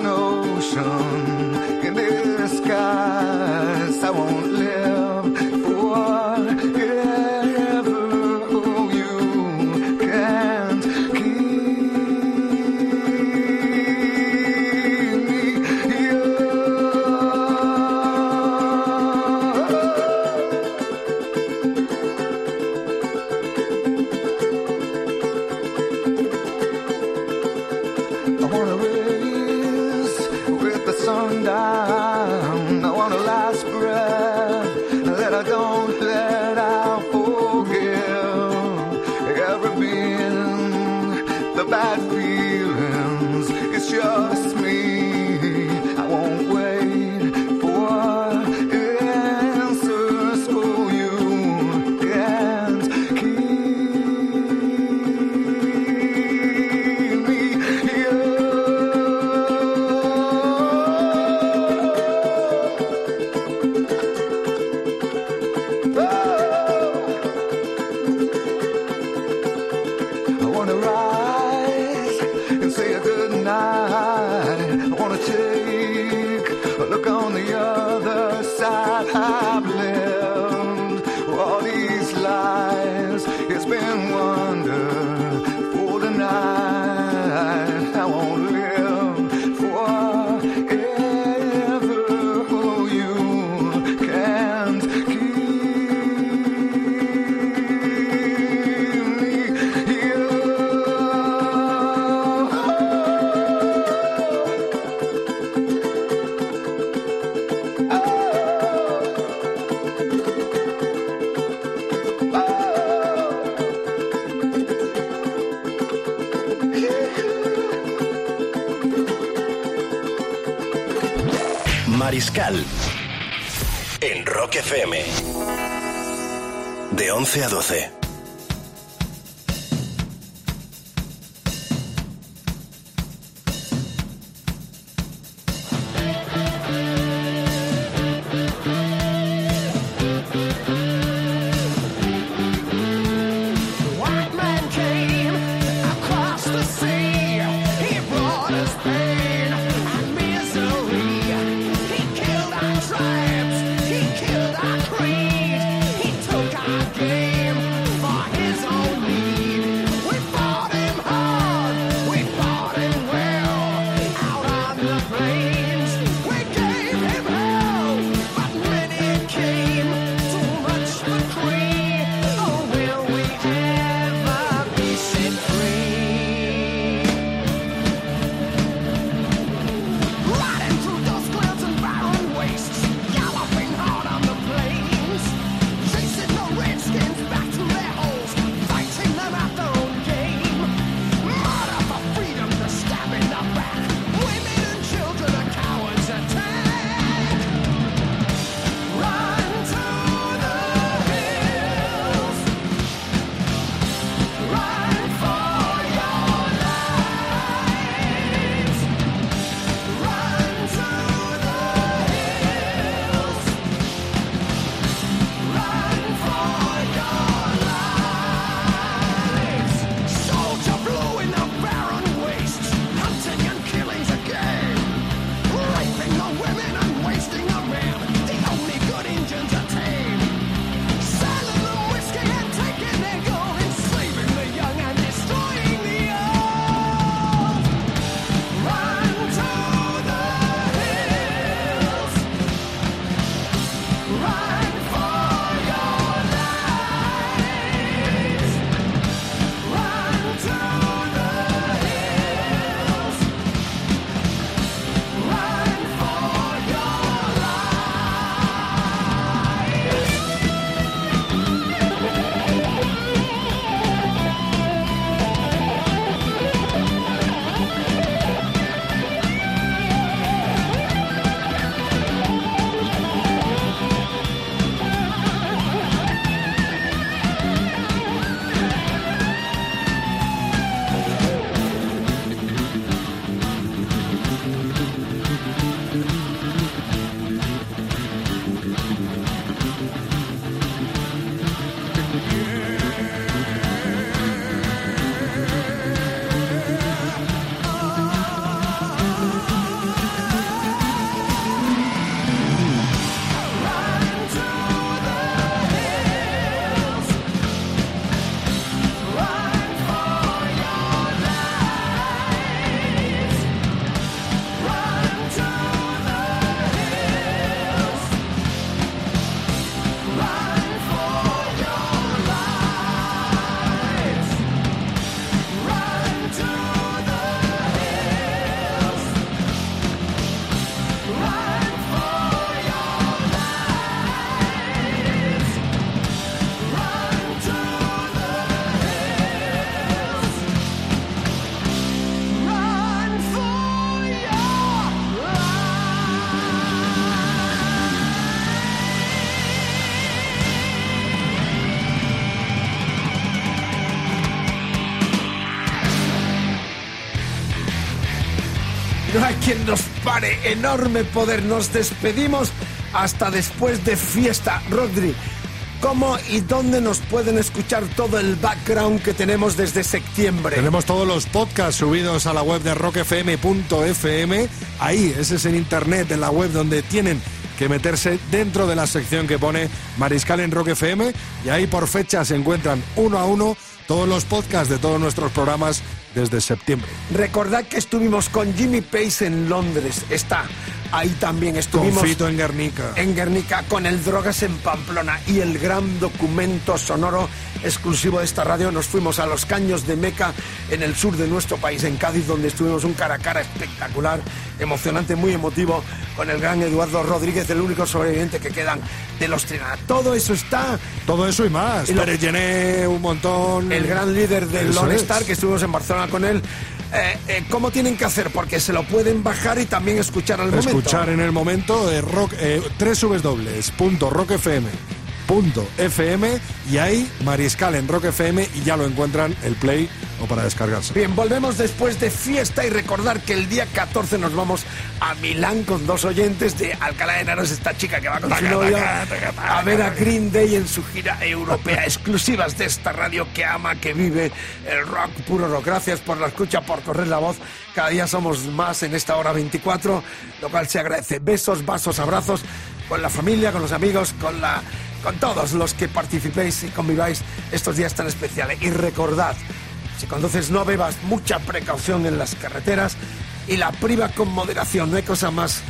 an ocean in the skies. quien nos pare. Enorme poder. Nos despedimos hasta después de fiesta. Rodri, ¿cómo y dónde nos pueden escuchar todo el background que tenemos desde septiembre? Tenemos todos los podcasts subidos a la web de rockfm.fm. Ahí, ese es en internet, en la web donde tienen que meterse dentro de la sección que pone Mariscal en Rock FM y ahí por fecha se encuentran uno a uno todos los podcasts de todos nuestros programas desde septiembre. Recordad que estuvimos con Jimmy Pace en Londres. Está ahí también. Estuvimos Fito en Guernica. en Guernica con el Drogas en Pamplona y el gran documento sonoro exclusivo de esta radio. Nos fuimos a los Caños de Meca en el sur de nuestro país, en Cádiz, donde estuvimos un cara a cara espectacular, emocionante, muy emotivo, con el gran Eduardo Rodríguez, el único sobreviviente que quedan de los Trinidad. Todo eso está. Todo eso y más. Y lo- Llené, un montón. El gran líder del Lone. Star, que estuvimos en Barcelona con él. Eh, eh, ¿Cómo tienen que hacer? Porque se lo pueden bajar y también escuchar al momento. Escuchar en el momento de rock, eh, www.rockfm.fm y ahí Mariscal en Rock FM y ya lo encuentran el play o para descargarse. Bien, volvemos después de fiesta y recordar que el día 14 nos vamos a Milán con dos oyentes de Alcalá de Henares, esta chica que va con su novia a ver a Green Day en su gira europea, exclusivas de esta radio que ama, que vive el rock, puro rock. Gracias por la escucha, por correr la voz. Cada día somos más en esta hora 24, lo cual se agradece. Besos, vasos, abrazos con la familia, con los amigos, con la con todos los que participéis y conviváis estos días tan especiales. Y recordad, si conduces no bebas, mucha precaución en las carreteras y la priva con moderación. No hay cosa más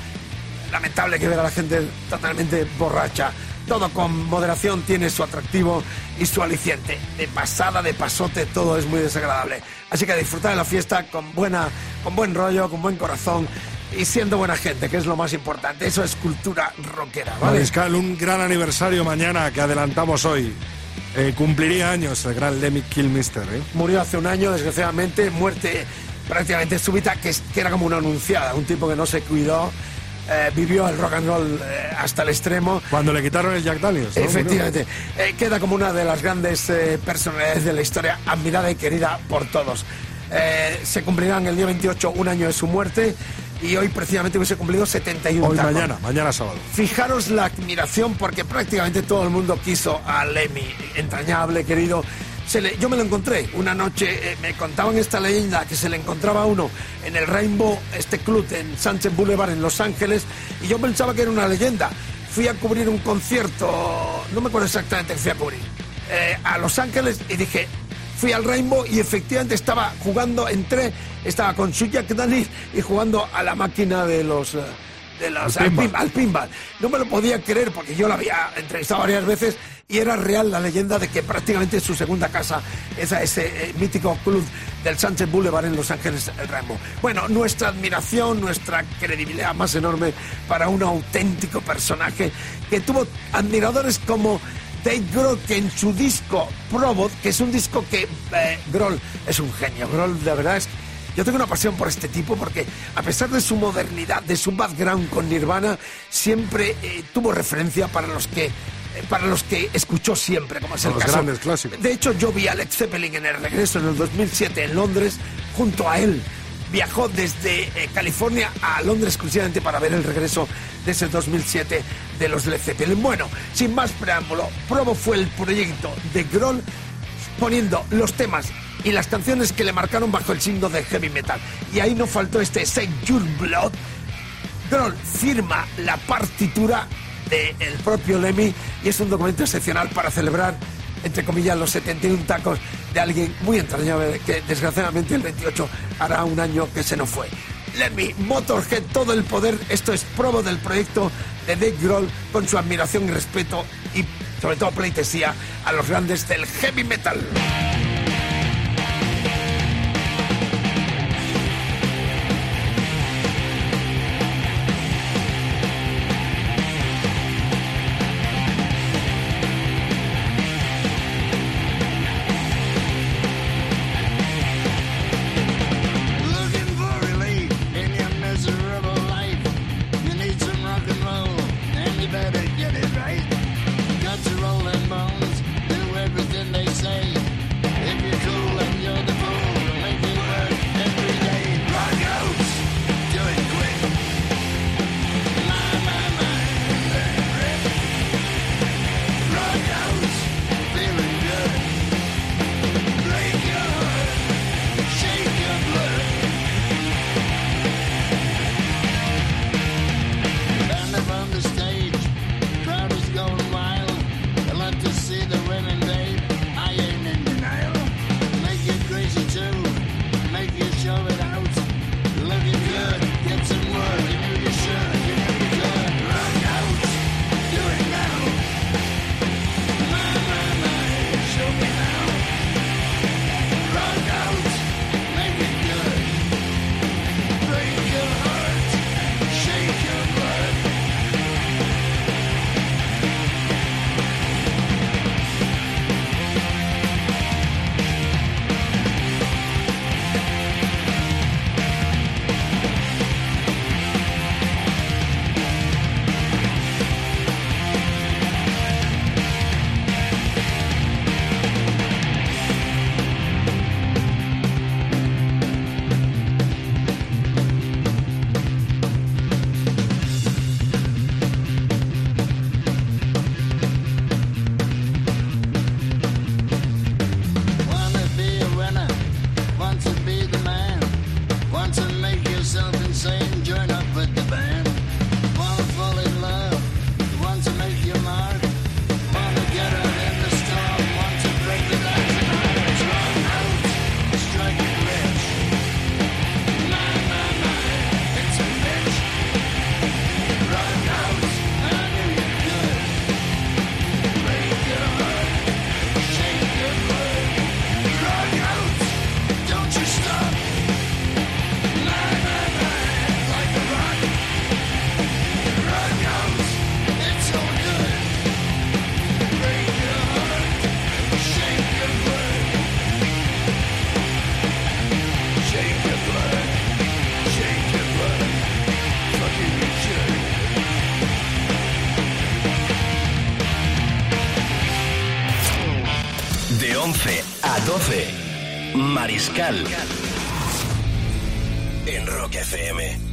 lamentable que ver a la gente totalmente borracha. Todo con moderación tiene su atractivo y su aliciente. De pasada, de pasote, todo es muy desagradable. Así que disfrutar de la fiesta con buena, con buen rollo, con buen corazón y siendo buena gente, que es lo más importante. Eso es cultura rockera, ¿vale? Mariscal, un gran aniversario mañana que adelantamos hoy. Eh, cumpliría años el gran Lemmy Kilmister. ¿eh? Murió hace un año, desgraciadamente, muerte prácticamente súbita, que, que era como una anunciada, un tipo que no se cuidó, eh, vivió el rock and roll eh, hasta el extremo. Cuando le quitaron el Jack Daniels. ¿no? Efectivamente, Eh, queda como una de las grandes eh, personalidades de la historia, admirada y querida por todos. Eh, se cumplirán el día 28 un año de su muerte y hoy precisamente hubiese cumplido 71 Hoy tacos. mañana, mañana sábado. Fijaros la admiración porque prácticamente todo el mundo quiso a Lemmy, entrañable, querido. Se le- yo me lo encontré una noche, eh, me contaban esta leyenda que se le encontraba a uno en el Rainbow, este club en Sunset Boulevard en Los Ángeles, y yo pensaba que era una leyenda. Fui a cubrir un concierto, no me acuerdo exactamente qué fui a cubrir, eh, a Los Ángeles y dije, fui al Rainbow y efectivamente estaba jugando, entré, estaba con su Jack Daniels y jugando a la máquina de los... eh, de los- Al al, pinball. pin- al pinball. No me lo podía creer porque yo la había entrevistado varias veces y era real la leyenda de que prácticamente su segunda casa es a ese eh, mítico club del Sunset Boulevard en Los Ángeles, el Rainbow. Bueno, nuestra admiración, nuestra credibilidad más enorme para un auténtico personaje que tuvo admiradores como Dave Grohl, que en su disco Probot, que es un disco que eh, Grohl es un genio, Grohl de verdad es yo tengo una pasión por este tipo porque a pesar de su modernidad, de su background con Nirvana, siempre eh, tuvo referencia para los que eh, para los que escuchó siempre, como es el Los caso. grandes clásicos. De hecho, yo vi a Led Zeppelin en el regreso en el 2007 en Londres junto a él. Viajó desde eh, California a Londres exclusivamente para ver el regreso de ese 2007 de los Led Zeppelin. Bueno, sin más preámbulo, Provo fue el proyecto de Grohl poniendo los temas y las canciones que le marcaron bajo el signo del heavy metal. Y ahí no faltó este Save Your Blood. Grohl firma la partitura del propio Lemmy y es un documento excepcional para celebrar, entre comillas, los 71 tacos de alguien muy entrañable que desgraciadamente el 28 hará un año que se nos fue. Lemmy, Motorhead, todo el poder, esto es probo del proyecto de Dave Grohl con su admiración y respeto y sobre todo pleitesía a los grandes del heavy metal. Mariscal. En Rock FM.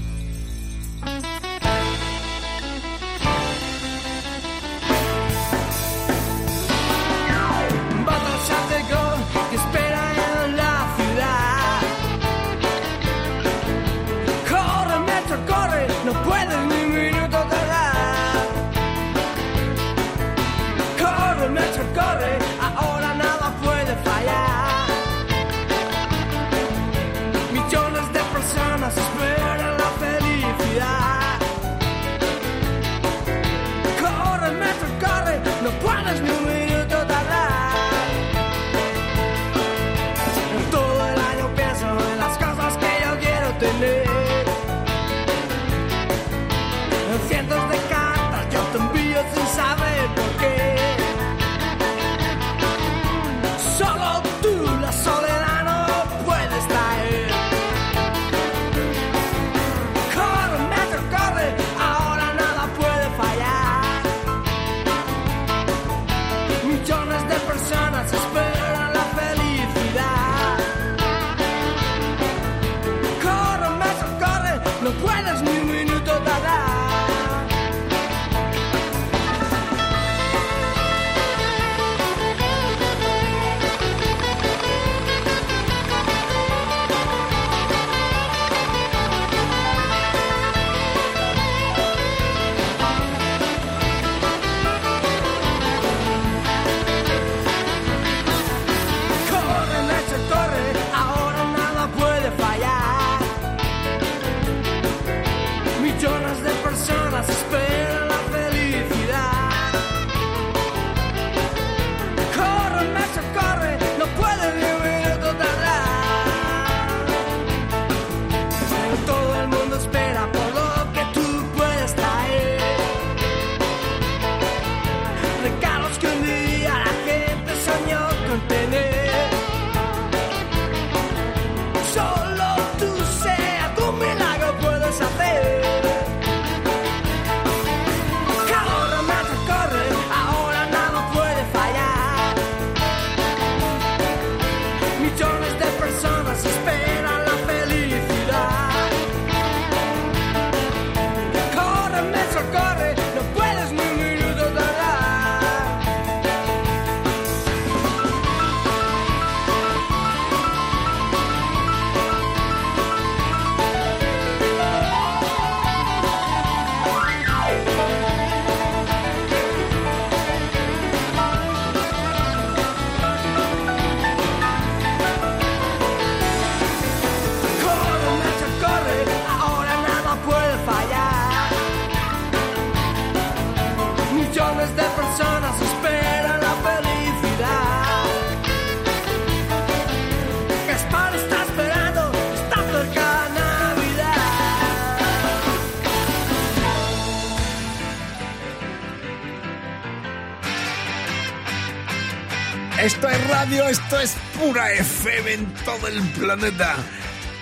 Esto es pura FM en todo el planeta.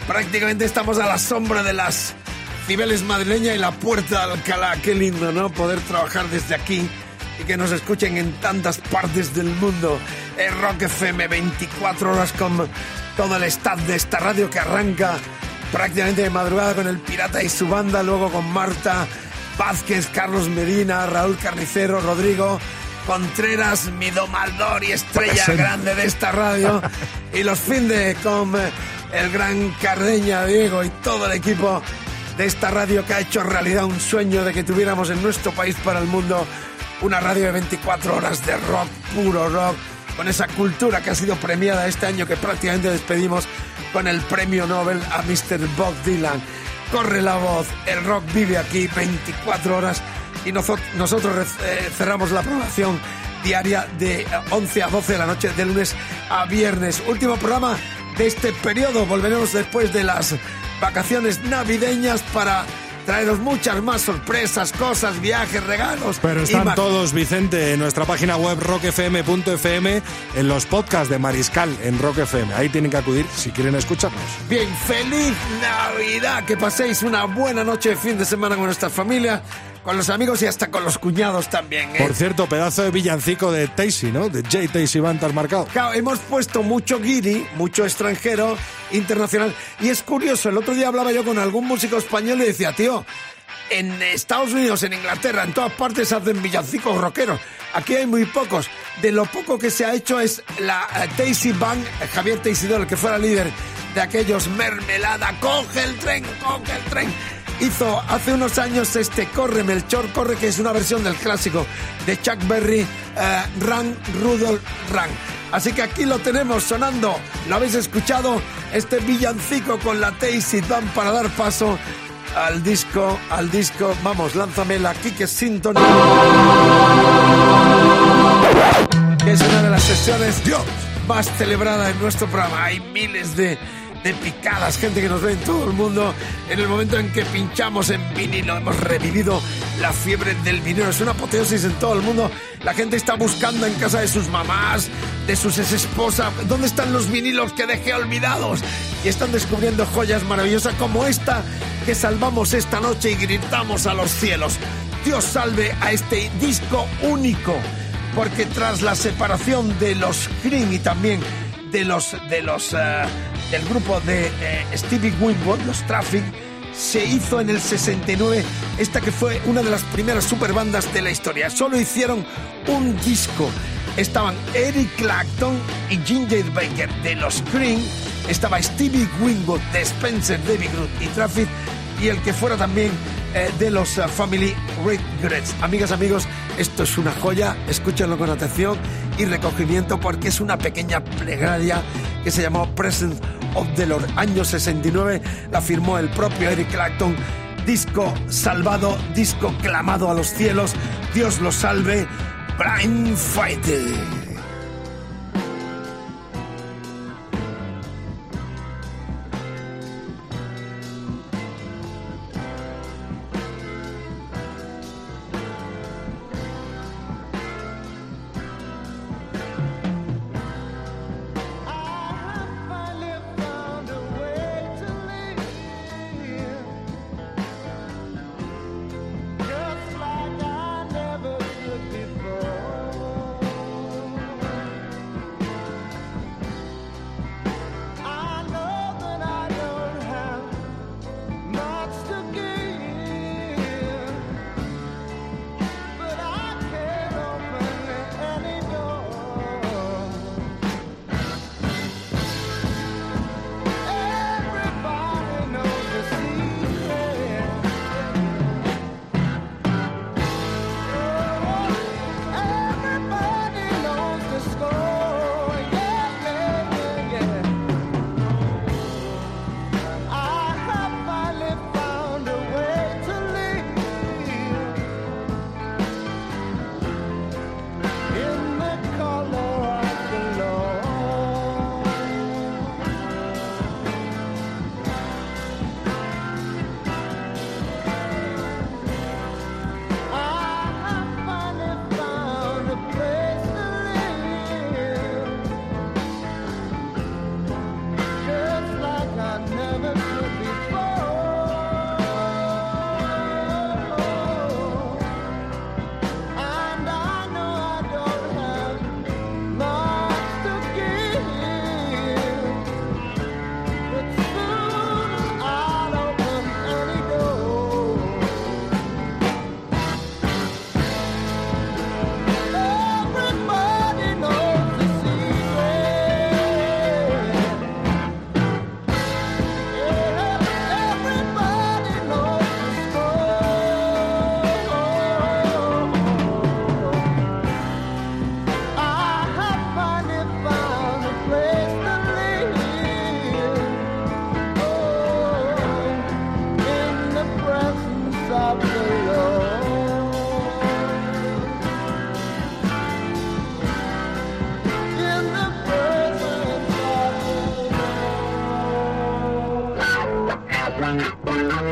Prácticamente estamos a la sombra de las Cibeles madrileña y la Puerta de Alcalá. Qué lindo, ¿no? Poder trabajar desde aquí y que nos escuchen en tantas partes del mundo. Es Rock FM 24 horas con todo el staff de esta radio que arranca prácticamente de madrugada con el Pirata y su banda, luego con Marta Vázquez, Carlos Medina, Raúl Carnicero, Rodrigo Contreras, mi domador y estrella grande de esta radio. y los finde con eh, el gran Cardeña, Diego y todo el equipo de esta radio que ha hecho realidad un sueño de que tuviéramos en nuestro país para el mundo una radio de 24 horas de rock, puro rock, con esa cultura que ha sido premiada este año que prácticamente despedimos con el premio Nobel a Mr. Bob Dylan. Corre la voz, el rock vive aquí 24 horas y noso- nosotros eh, cerramos la programación diaria de 11 a 12 de la noche, de lunes a viernes. Último programa de este periodo. Volveremos después de las vacaciones navideñas para traeros muchas más sorpresas, cosas, viajes, regalos. Pero están todos, Vicente, en nuestra página web rockfm.fm, en los podcasts de Mariscal en Rock FM. Ahí tienen que acudir si quieren escucharnos. Bien, feliz Navidad. Que paséis una buena noche de fin de semana con nuestras familias. Con los amigos y hasta con los cuñados también. ¿eh? Por cierto, pedazo de villancico de Tacy, ¿no? De J. Tacy Band has marcado. Claro, hemos puesto mucho guiri, mucho extranjero, internacional. Y es curioso, el otro día hablaba yo con algún músico español y decía, tío, en Estados Unidos, en Inglaterra, en todas partes hacen villancicos rockeros. Aquí hay muy pocos. De lo poco que se ha hecho es la eh, Tacy Band, eh, Javier Teisidor, el que fuera líder de aquellos Mermelada, coge el tren, coge el tren. Hizo hace unos años este Corre Melchor, Corre, que es una versión del clásico de Chuck Berry, eh, Run, Rudolph, Run. Así que aquí lo tenemos sonando, lo habéis escuchado, este villancico con la Tacy Band para dar paso al disco, al disco, vamos, lánzame la Kike Sinton, que es una de las sesiones más celebradas en nuestro programa. Hay miles de, de picadas, gente que nos ve en todo el mundo. En el momento en que pinchamos en vinilo, hemos revivido la fiebre del vinilo. Es una apoteosis en todo el mundo. La gente está buscando en casa de sus mamás, de sus esposas, ¿dónde están los vinilos que dejé olvidados? Y están descubriendo joyas maravillosas como esta que salvamos esta noche y gritamos a los cielos. Dios salve a este disco único, porque tras la separación de los Cream y también de los de los eh, del grupo de eh, Stevie Winwood, los Traffic, se hizo en el 69 esta que fue una de las primeras superbandas de la historia. Solo hicieron un disco. Estaban Eric Clapton y Ginger Baker de los Cream, estaba Stevie Winwood de Spencer, David Groot y Traffic y el que fuera también eh, de los eh, Family Regrets. Amigas, amigos, esto es una joya, escúchenlo con atención y recogimiento porque es una pequeña plegaria que se llamó Present of the Lord. Año 69 la firmó el propio Eric Clapton. Disco salvado, disco clamado a los cielos. Dios lo salve. Blind Fighter.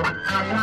Ha ha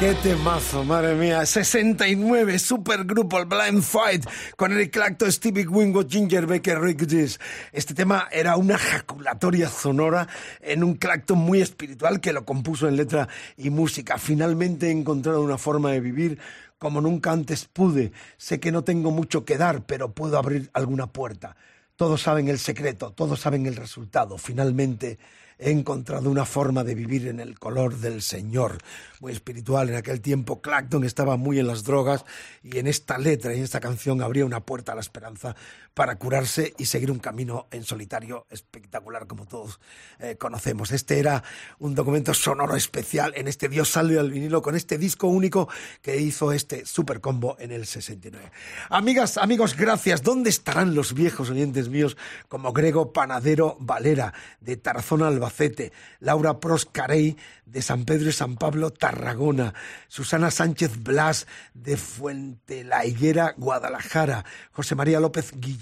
Qué temazo, madre mía. 69, supergrupo, el Blind Fight, con Eric Clapton, Stevie Wingo, Ginger Baker, Rick Dees. Este tema era una jaculatoria sonora en un Clapton muy espiritual que lo compuso en letra y música. Finalmente he encontrado una forma de vivir como nunca antes pude. Sé que no tengo mucho que dar, pero puedo abrir alguna puerta. Todos saben el secreto, todos saben el resultado. Finalmente he encontrado una forma de vivir en el color del Señor. Muy espiritual. En aquel tiempo Clacton estaba muy en las drogas y en esta letra y en esta canción abría una puerta a la esperanza para curarse y seguir un camino en solitario espectacular como todos eh, conocemos. Este era un documento sonoro especial en este Dios sale al vinilo con este disco único que hizo este super combo en el 69. Amigas, amigos, gracias. ¿Dónde estarán los viejos oyentes míos como Grego Panadero Valera de Tarazona Albacete, Laura Pros Carey de San Pedro y San Pablo Tarragona, Susana Sánchez Blas de Fuente la Higuera Guadalajara, José María López Guillén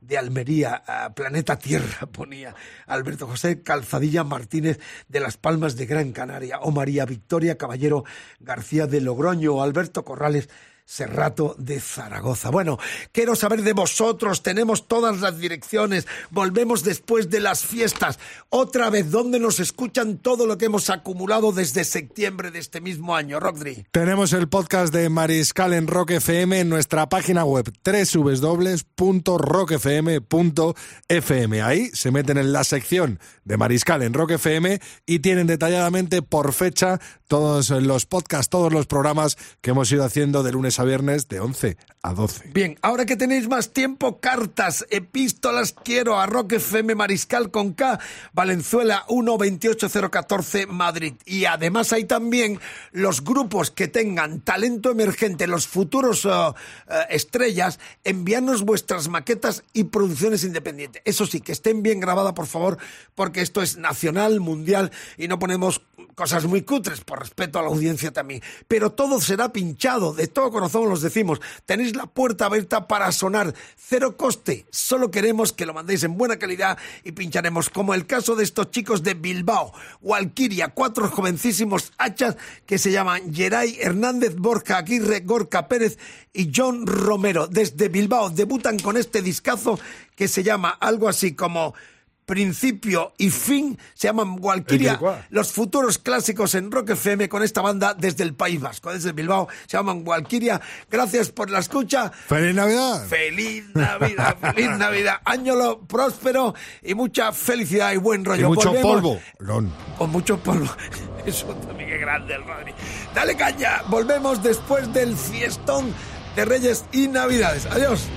de Almería, a Planeta Tierra ponía, Alberto José Calzadilla Martínez de Las Palmas de Gran Canaria, o María Victoria Caballero García de Logroño, o Alberto Corrales Serrato de Zaragoza. Bueno, quiero saber de vosotros, tenemos todas las direcciones, volvemos después de las fiestas, otra vez, ¿dónde nos escuchan todo lo que hemos acumulado desde septiembre de este mismo año, Rodri? Tenemos el podcast de Mariscal en Rock FM en nuestra página web www.rockfm.fm. Ahí se meten en la sección de Mariscal en Rock FM y tienen detalladamente por fecha todos los podcasts, todos los programas que hemos ido haciendo de lunes a viernes de 11 a 12. Bien, ahora que tenéis más tiempo, cartas, epístolas, quiero a Rock FM Mariscal con K, Valenzuela 128014 Madrid. Y además hay también los grupos que tengan talento emergente, los futuros uh, uh, estrellas, enviarnos vuestras maquetas y producciones independientes. Eso sí, que estén bien grabadas, por favor, porque esto es nacional, mundial y no ponemos cosas muy cutres, respeto a la audiencia también. Pero todo será pinchado, de todo corazón los decimos. Tenéis la puerta abierta para sonar, cero coste. Solo queremos que lo mandéis en buena calidad y pincharemos, como el caso de estos chicos de Bilbao, Walkiria, cuatro jovencísimos hachas que se llaman Geray Hernández, Borja Aguirre, Gorka Pérez y John Romero. Desde Bilbao debutan con este discazo que se llama algo así como principio y fin se llaman Walkiria, los futuros clásicos en Rock FM con esta banda desde el País Vasco, desde Bilbao, se llaman Walkiria. Gracias por la escucha. ¡Feliz Navidad! ¡Feliz Navidad! ¡Feliz Navidad! Año próspero y mucha felicidad y buen rollo. Y mucho Volvemos polvo. Ron. Con mucho polvo. Eso también es grande el Rodri. Dale caña. Volvemos después del fiestón de Reyes y Navidades. Adiós.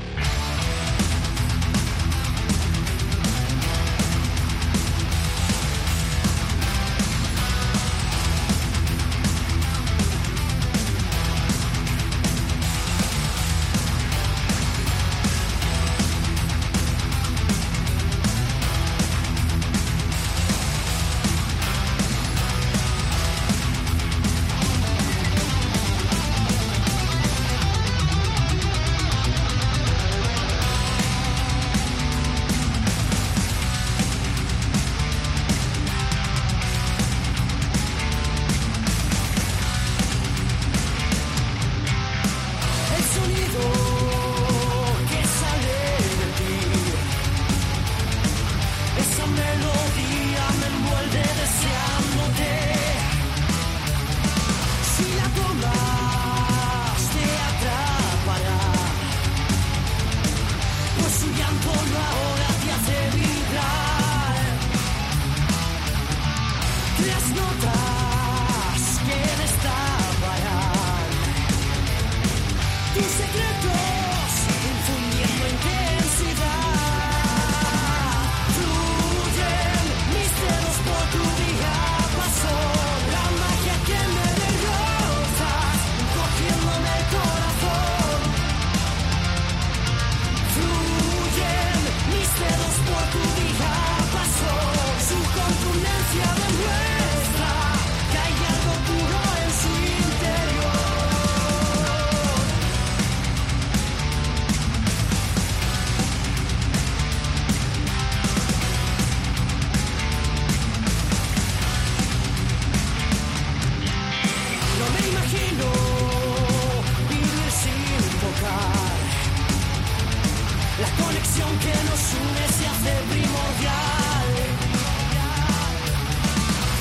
que nos une se hace primordial.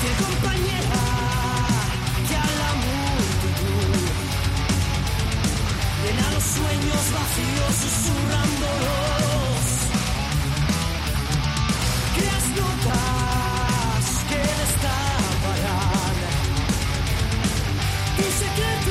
Que compañera que a la multitud llena los sueños vacíos susurrándolos. Creas notas que destaparán y secretos.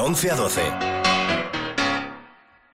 11 a 12.